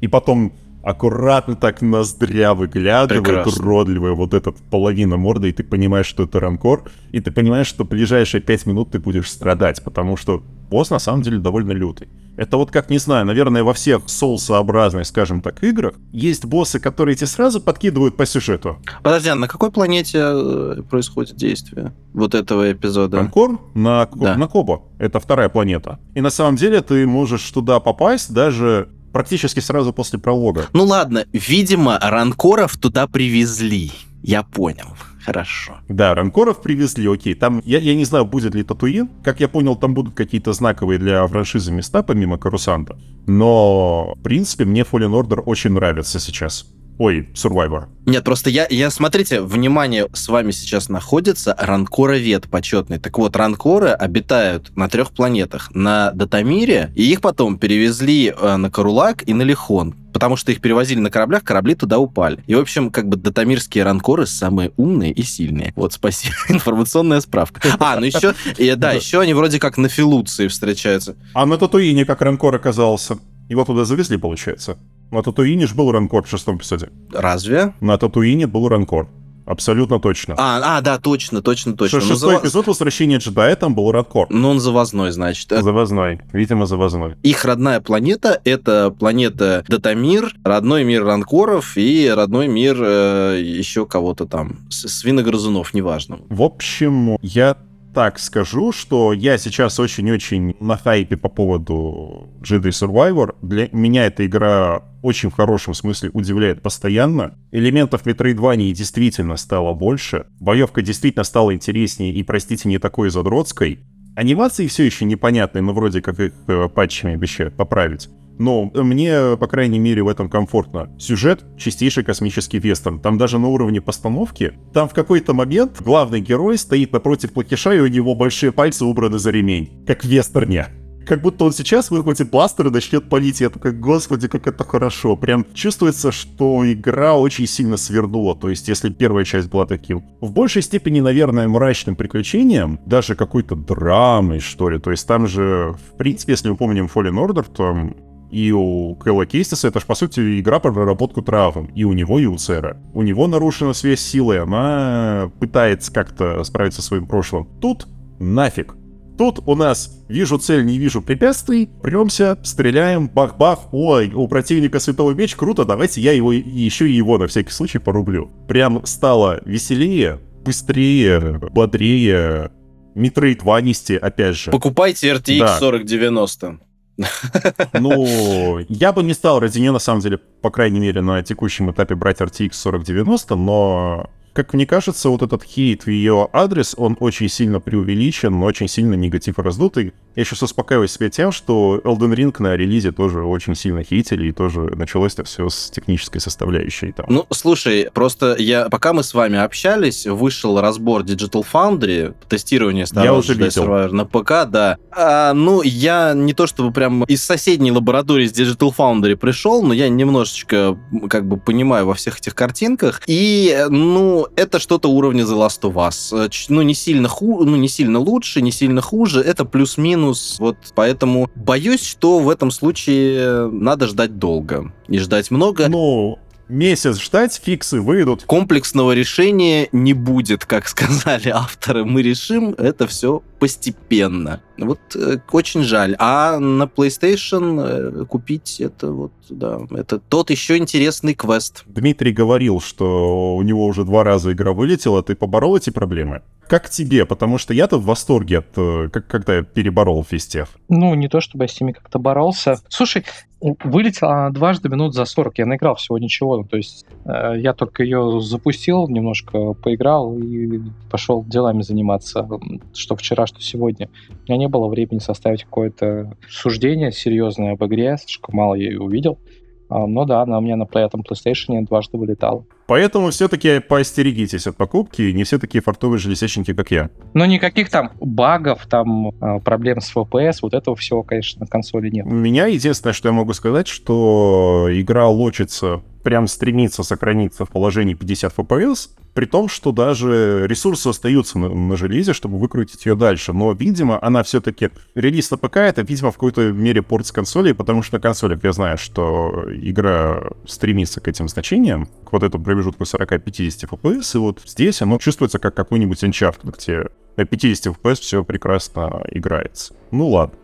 И потом аккуратно так ноздря выглядывает, Прекрасно. уродливая вот эта половина морды, и ты понимаешь, что это ранкор, и ты понимаешь, что ближайшие пять минут ты будешь страдать, потому что босс на самом деле довольно лютый. Это вот как, не знаю, наверное, во всех соусообразных, скажем так, играх есть боссы, которые тебе сразу подкидывают по сюжету. Подожди, а на какой планете э, происходит действие вот этого эпизода? Ранкор на, Да. на Кобо. Это вторая планета. И на самом деле ты можешь туда попасть даже практически сразу после пролога. Ну ладно, видимо, ранкоров туда привезли. Я понял. Хорошо. Да, ранкоров привезли, окей. Там, я, я не знаю, будет ли Татуин. Как я понял, там будут какие-то знаковые для франшизы места, помимо Карусанта. Но, в принципе, мне Fallen Order очень нравится сейчас. Ой, Survivor. Нет, просто я, я, смотрите, внимание, с вами сейчас находится ранкоровед почетный. Так вот, ранкоры обитают на трех планетах. На Датамире, и их потом перевезли э, на Карулак и на Лихон. Потому что их перевозили на кораблях, корабли туда упали. И, в общем, как бы датамирские ранкоры самые умные и сильные. Вот, спасибо. Информационная справка. А, ну еще, и, да, еще они вроде как на Филуции встречаются. А на Татуине как ранкор оказался? Его туда завезли, получается? На Татуине ж был ранкор в шестом эпизоде. Разве? На Татуине был ранкор. Абсолютно точно. А, а, да, точно, точно, точно. Шестой зава- эпизод «Возвращения джедая» там был ранкор. Ну, он завозной, значит. Завозной. Видимо, завозной. Их родная планета — это планета Датамир, родной мир ранкоров и родной мир э, еще кого-то там, свиногрызунов, неважно. В общем, я так скажу, что я сейчас очень-очень на хайпе по поводу Jedi Survivor. Для меня эта игра очень в хорошем смысле удивляет постоянно. Элементов Metroidvania действительно стало больше. Боевка действительно стала интереснее и, простите, не такой задротской. Анимации все еще непонятные, но вроде как их э, патчами обещают поправить. Но мне, по крайней мере, в этом комфортно. Сюжет — чистейший космический вестерн. Там даже на уровне постановки, там в какой-то момент главный герой стоит напротив платиша, и у него большие пальцы убраны за ремень. Как в вестерне. Как будто он сейчас выхватит бластер и начнет палить. Я такой, господи, как это хорошо. Прям чувствуется, что игра очень сильно свернула. То есть, если первая часть была таким, в большей степени, наверное, мрачным приключением, даже какой-то драмой, что ли. То есть, там же, в принципе, если мы помним Fallen Order, то и у Кэлла Кейстиса это же, по сути, игра про проработку травм. И у него, и у Цера. У него нарушена связь с силой, она пытается как-то справиться со своим прошлым. Тут нафиг. Тут у нас вижу цель, не вижу препятствий, премся, стреляем, бах-бах, ой, у противника световой меч, круто, давайте я его, еще и его на всякий случай порублю. Прям стало веселее, быстрее, бодрее, Митроидванисти, опять же. Покупайте RTX Да. 4090. Ну, я бы не стал ради нее, на самом деле, по крайней мере, на текущем этапе брать RTX 4090, но, как мне кажется, вот этот хейт в ее адрес, он очень сильно преувеличен, очень сильно негатив раздутый. Я сейчас успокаиваю себя тем, что Elden Ring на релизе тоже очень сильно хейтили, и тоже началось это все с технической составляющей там. Ну, слушай, просто я, пока мы с вами общались, вышел разбор Digital Foundry, тестирование Я уже видел. Survivor на ПК, да. А, ну, я не то чтобы прям из соседней лаборатории с Digital Foundry пришел, но я немножечко как бы понимаю во всех этих картинках. И, ну, это что-то уровня The Last of Us. Э, Ну, не сильно, ху... ну, не сильно лучше, не сильно хуже. Это плюс-минус. Вот поэтому боюсь, что в этом случае надо ждать долго. И ждать много. Ну, месяц ждать, фиксы выйдут. комплексного решения не будет, как сказали авторы. Мы решим это все постепенно. Вот э, очень жаль. А на PlayStation э, купить это вот, да, это тот еще интересный квест. Дмитрий говорил, что у него уже два раза игра вылетела, ты поборол эти проблемы? Как тебе? Потому что я-то в восторге от, э, как, когда я переборол физтех. Ну, не то чтобы я с ними как-то боролся. Слушай, вылетела она дважды минут за 40. Я наиграл всего ничего. Ну, то есть я только ее запустил, немножко поиграл и пошел делами заниматься, что вчера, что сегодня. У меня не было времени составить какое-то суждение серьезное об игре, слишком мало я ее увидел. А, но да, она у меня на этом PlayStation дважды вылетала. Поэтому все-таки поостерегитесь от покупки, не все такие фартовые железячники, как я. Ну, никаких там багов, там а, проблем с FPS, вот этого всего, конечно, на консоли нет. У меня единственное, что я могу сказать, что игра лочится, прям стремится сохраниться в положении 50 FPS, при том, что даже ресурсы остаются на, на железе, чтобы выкрутить ее дальше. Но, видимо, она все-таки... Релиз на ПК — это, видимо, в какой-то мере порт с консолей, потому что на консолях я знаю, что игра стремится к этим значениям, к вот этому промежутку 40-50 FPS, и вот здесь оно чувствуется как какой-нибудь Uncharted, где на 50 FPS все прекрасно играется. Ну ладно.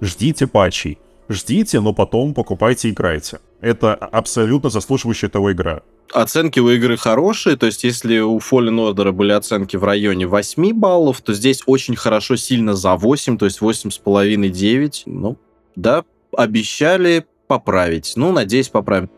Ждите патчей. Ждите, но потом покупайте и играйте. Это абсолютно заслуживающая того игра оценки у игры хорошие, то есть если у Fallen Order были оценки в районе 8 баллов, то здесь очень хорошо, сильно за 8, то есть 8,5-9. Ну, да, обещали поправить. Ну, надеюсь, поправим.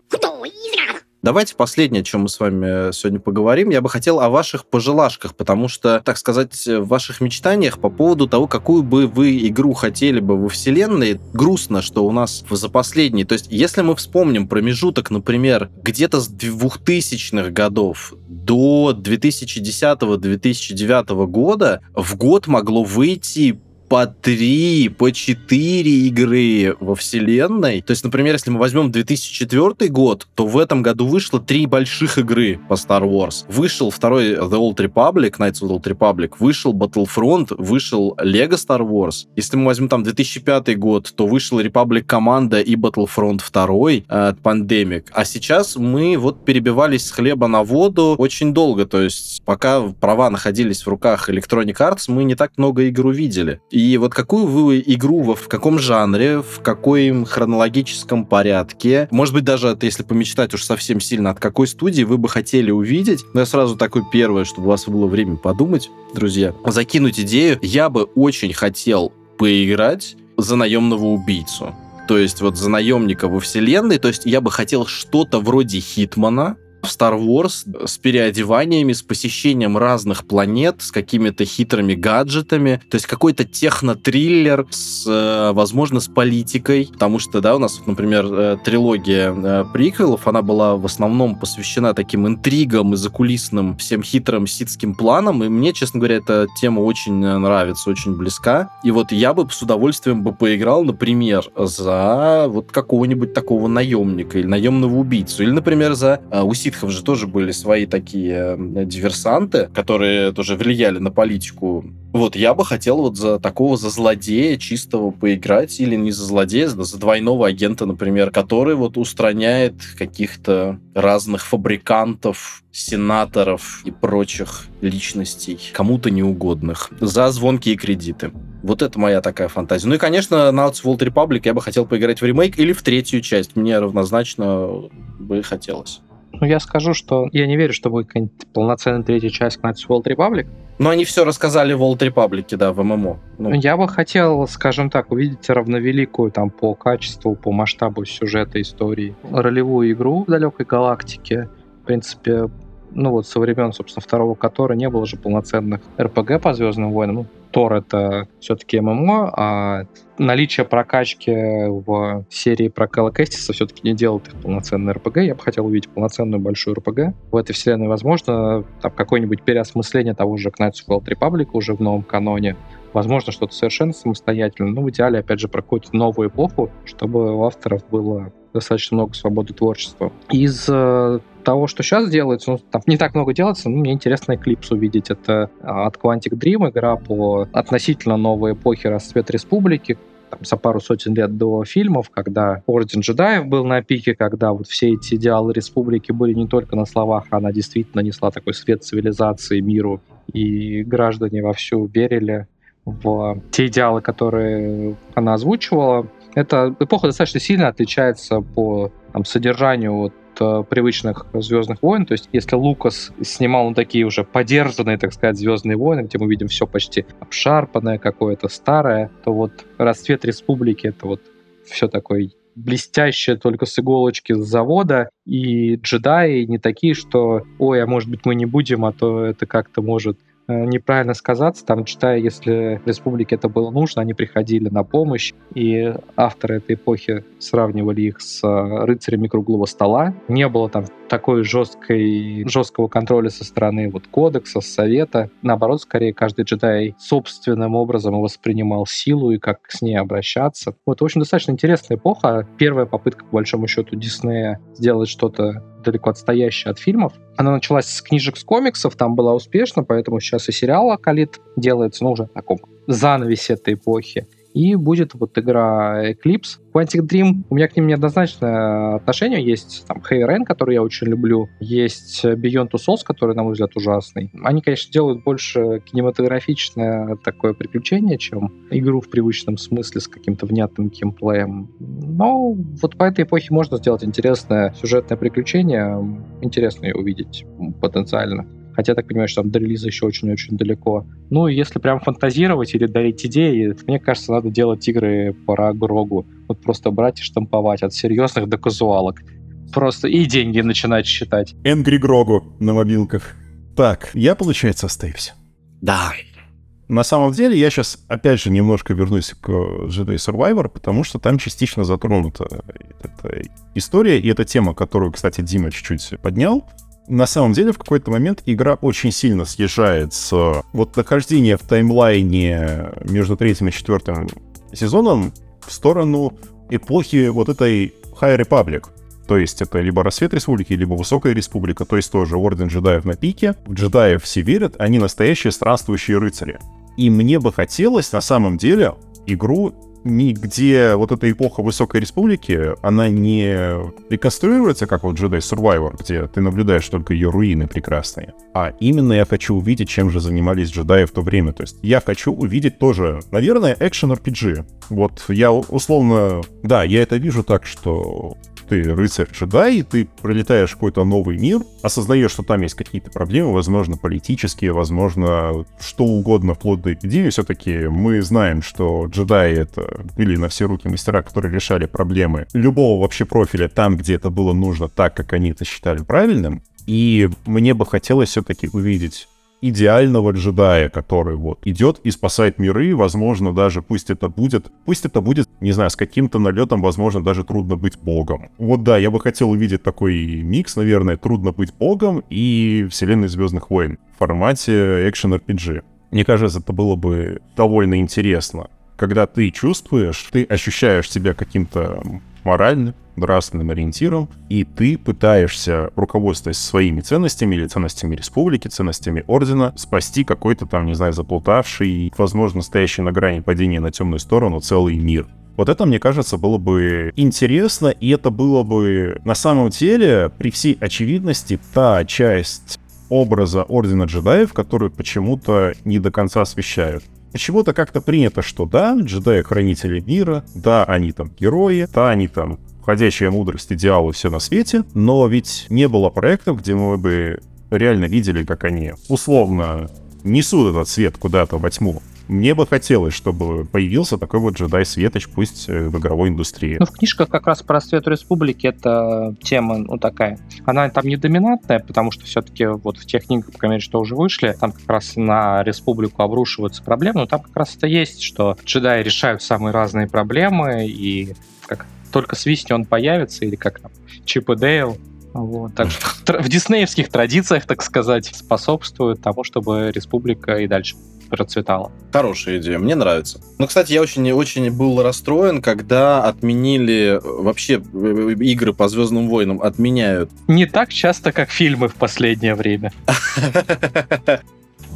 Давайте последнее, о чем мы с вами сегодня поговорим. Я бы хотел о ваших пожелашках, потому что, так сказать, в ваших мечтаниях по поводу того, какую бы вы игру хотели бы во вселенной, грустно, что у нас за последний. То есть, если мы вспомним промежуток, например, где-то с 2000-х годов до 2010-2009 года, в год могло выйти по три, по четыре игры во вселенной. То есть, например, если мы возьмем 2004 год, то в этом году вышло три больших игры по Star Wars. Вышел второй The Old Republic, Knights of the Old Republic, вышел Battlefront, вышел Lego Star Wars. Если мы возьмем там 2005 год, то вышел Republic Команда и Battlefront 2 э, Pandemic. А сейчас мы вот перебивались с хлеба на воду очень долго. То есть, пока права находились в руках Electronic Arts, мы не так много игр увидели. И и вот какую вы игру, в каком жанре, в каком хронологическом порядке, может быть, даже если помечтать уж совсем сильно, от какой студии вы бы хотели увидеть, но я сразу такой первое, чтобы у вас было время подумать, друзья, закинуть идею. Я бы очень хотел поиграть за наемного убийцу. То есть вот за наемника во вселенной. То есть я бы хотел что-то вроде Хитмана, в Star Wars с переодеваниями, с посещением разных планет, с какими-то хитрыми гаджетами. То есть какой-то техно-триллер с, э, возможно, с политикой. Потому что, да, у нас, например, э, трилогия э, приквелов, она была в основном посвящена таким интригам и закулисным всем хитрым ситским планам. И мне, честно говоря, эта тема очень нравится, очень близка. И вот я бы с удовольствием бы поиграл, например, за вот какого-нибудь такого наемника или наемного убийцу. Или, например, за Усит ситхов же тоже были свои такие диверсанты, которые тоже влияли на политику. Вот я бы хотел вот за такого, за злодея чистого поиграть, или не за злодея, а за двойного агента, например, который вот устраняет каких-то разных фабрикантов, сенаторов и прочих личностей, кому-то неугодных, за звонкие кредиты. Вот это моя такая фантазия. Ну и, конечно, на World Republic я бы хотел поиграть в ремейк или в третью часть. Мне равнозначно бы хотелось. Ну, я скажу, что я не верю, что будет какая-нибудь полноценная третья часть Knights World Republic. Но они все рассказали в World Republic, да, в ММО. Ну. Я бы хотел, скажем так, увидеть равновеликую там по качеству, по масштабу сюжета истории ролевую игру в далекой галактике. В принципе, ну вот со времен, собственно, второго Котора не было же полноценных РПГ по Звездным войнам. Тор это все-таки ММО, а наличие прокачки в серии про Кэлла Кэстиса все-таки не делает их полноценной РПГ. Я бы хотел увидеть полноценную большую РПГ. В этой вселенной, возможно, там какое-нибудь переосмысление того же Knights of the Republic уже в новом каноне. Возможно, что-то совершенно самостоятельное. Ну, в идеале, опять же, про какую-то новую эпоху, чтобы у авторов было достаточно много свободы творчества. Из э, того, что сейчас делается, ну, там не так много делается, но мне интересно Eclipse увидеть. Это а, от Quantic Dream игра по относительно новой эпохе расцвет республики, там, за пару сотен лет до фильмов, когда Орден джедаев был на пике, когда вот все эти идеалы республики были не только на словах, а она действительно несла такой свет цивилизации миру, и граждане вовсю верили в те идеалы, которые она озвучивала. Эта эпоха достаточно сильно отличается по там, содержанию от э, привычных Звездных войн. То есть, если Лукас снимал ну, такие уже подержанные, так сказать, Звездные войны, где мы видим все почти обшарпанное, какое-то старое, то вот расцвет Республики это вот все такое блестящее только с иголочки с завода, и джедаи не такие, что, ой, а может быть мы не будем, а то это как-то может неправильно сказаться. Там, читая, если республике это было нужно, они приходили на помощь, и авторы этой эпохи сравнивали их с э, рыцарями круглого стола. Не было там такой жесткой, жесткого контроля со стороны вот кодекса, совета. Наоборот, скорее, каждый джедай собственным образом воспринимал силу и как с ней обращаться. Вот, в общем, достаточно интересная эпоха. Первая попытка, по большому счету, Диснея сделать что-то далеко отстоящая от фильмов. Она началась с книжек, с комиксов, там была успешна, поэтому сейчас и сериал «Акалит» делается, ну, уже в таком занавесе этой эпохи. И будет вот игра Eclipse. Quantic Dream, у меня к ним неоднозначное отношение. Есть там Heavy Rain, который я очень люблю. Есть Beyond Two Souls, который, на мой взгляд, ужасный. Они, конечно, делают больше кинематографичное такое приключение, чем игру в привычном смысле с каким-то внятным геймплеем. Но вот по этой эпохе можно сделать интересное сюжетное приключение. Интересно ее увидеть потенциально. Хотя я так понимаю, что там до релиза еще очень-очень далеко. Ну, если прям фантазировать или дарить идеи, мне кажется, надо делать игры по Грогу. Вот просто брать и штамповать от серьезных до казуалок. Просто и деньги начинать считать. Энгри Грогу на мобилках. Так, я, получается, остаюсь. Да. На самом деле, я сейчас, опять же, немножко вернусь к Jedi Survivor, потому что там частично затронута эта история, и эта тема, которую, кстати, Дима чуть-чуть поднял, на самом деле, в какой-то момент игра очень сильно съезжает с вот нахождения в таймлайне между третьим и четвертым сезоном в сторону эпохи вот этой High Republic. То есть это либо Рассвет Республики, либо Высокая Республика, то есть тоже Орден джедаев на пике. В джедаев все верят, они настоящие странствующие рыцари. И мне бы хотелось, на самом деле, игру нигде вот эта эпоха Высокой Республики, она не реконструируется, как вот Jedi Survivor, где ты наблюдаешь только ее руины прекрасные. А именно я хочу увидеть, чем же занимались джедаи в то время. То есть я хочу увидеть тоже, наверное, экшен RPG. Вот я условно... Да, я это вижу так, что ты рыцарь-джедай, ты пролетаешь в какой-то новый мир, осознаешь, что там есть какие-то проблемы, возможно, политические, возможно, что угодно, вплоть до эпидемии. Все-таки мы знаем, что джедаи — это были на все руки мастера, которые решали проблемы любого вообще профиля там, где это было нужно, так, как они это считали правильным. И мне бы хотелось все-таки увидеть идеального джедая, который вот идет и спасает миры, возможно, даже пусть это будет, пусть это будет, не знаю, с каким-то налетом, возможно, даже трудно быть богом. Вот да, я бы хотел увидеть такой микс, наверное, трудно быть богом и вселенной Звездных войн в формате экшен RPG. Мне кажется, это было бы довольно интересно. Когда ты чувствуешь, ты ощущаешь себя каким-то моральным, нравственным ориентиром, и ты пытаешься, руководствуясь своими ценностями или ценностями республики, ценностями ордена, спасти какой-то там, не знаю, заплутавший, возможно, стоящий на грани падения на темную сторону целый мир. Вот это, мне кажется, было бы интересно, и это было бы на самом деле, при всей очевидности, та часть образа Ордена Джедаев, которую почему-то не до конца освещают. Почему-то как-то принято, что да, джедаи хранители мира, да, они там герои, да, они там входящая мудрость, идеалы, все на свете, но ведь не было проектов, где мы бы реально видели, как они условно несут этот свет куда-то во тьму. Мне бы хотелось, чтобы появился такой вот джедай Светоч, пусть э, в игровой индустрии. Ну, в книжках как раз про Свет Республики это тема, ну, такая. Она там не доминантная, потому что все-таки вот в тех книгах, по крайней мере, что уже вышли, там как раз на Республику обрушиваются проблемы, но там как раз это есть, что джедаи решают самые разные проблемы, и как только свистни он появится, или как там, Чип и Дейл, вот. Так что в диснеевских традициях, так сказать, способствует тому, чтобы республика и дальше процветала. Хорошая идея, мне нравится. Ну, кстати, я очень-очень был расстроен, когда отменили вообще э, игры по Звездным войнам, отменяют. Не так часто, как фильмы в последнее время.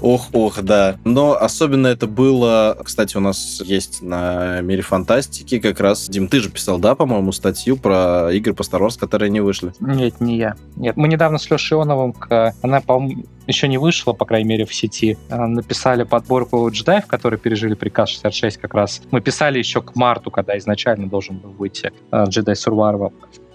Ох, ох, да. Но особенно это было, кстати, у нас есть на Мире Фантастики как раз, Дим, ты же писал, да, по-моему, статью про игры по Star Wars, которые не вышли? Нет, не я. Нет, мы недавно с Лешей Ионовым, она, по-моему, еще не вышла, по крайней мере, в сети, а, написали подборку джедаев, которые пережили приказ 66 как раз. Мы писали еще к марту, когда изначально должен был выйти а, Jedi Survivor.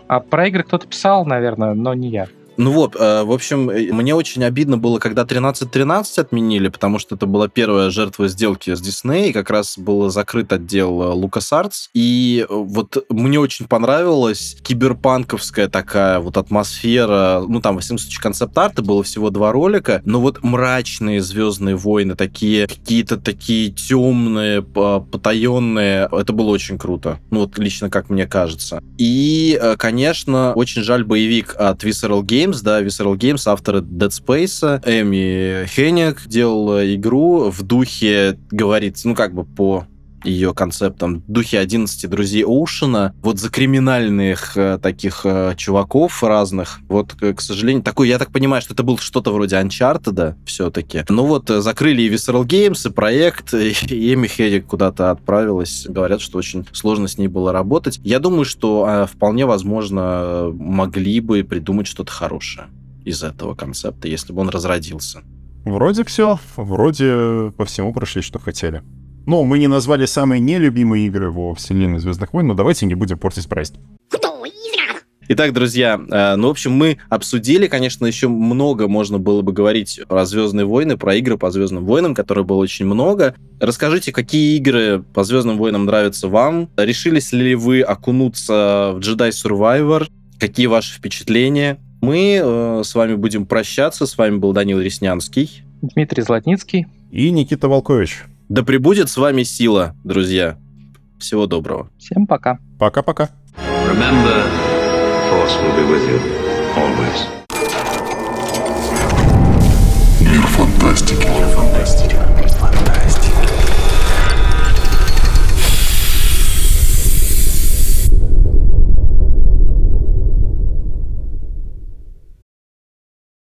А про игры кто-то писал, наверное, но не я. Ну вот, э, в общем, э, мне очень обидно было, когда 13.13 отменили, потому что это была первая жертва сделки с и как раз был закрыт отдел LucasArts. И вот мне очень понравилась киберпанковская такая вот атмосфера. Ну, там, во всяком случае, концепт-арта было всего два ролика, но вот мрачные Звездные войны, такие какие-то такие темные, потаенные. Это было очень круто. Ну, вот лично как мне кажется. И, конечно, очень жаль боевик от Visceral Games, Games, да, Visceral Games, авторы Dead Space, Эми Хенник делал игру в духе, говорится, ну, как бы по ее концептом в духе 11 друзей Оушена, вот за криминальных э, таких э, чуваков разных, вот, к, сожалению, такой, я так понимаю, что это был что-то вроде Uncharted все-таки. Ну вот, э, закрыли и Visceral Games, и проект, и, и Эми Хедик куда-то отправилась. Говорят, что очень сложно с ней было работать. Я думаю, что э, вполне возможно могли бы придумать что-то хорошее из этого концепта, если бы он разродился. Вроде все, вроде по всему прошли, что хотели. Ну, мы не назвали самые нелюбимые игры во вселенной Звездных войн, но давайте не будем портить праздник. Итак, друзья, э, ну, в общем, мы обсудили, конечно, еще много можно было бы говорить про Звездные войны, про игры по Звездным войнам, которые было очень много. Расскажите, какие игры по Звездным войнам нравятся вам? Решились ли вы окунуться в Jedi Survivor? Какие ваши впечатления? Мы э, с вами будем прощаться. С вами был Данил Реснянский. Дмитрий Златницкий. И Никита Волкович. Да пребудет с вами сила, друзья. Всего доброго. Всем пока. Пока-пока. Remember, Force will be with you always.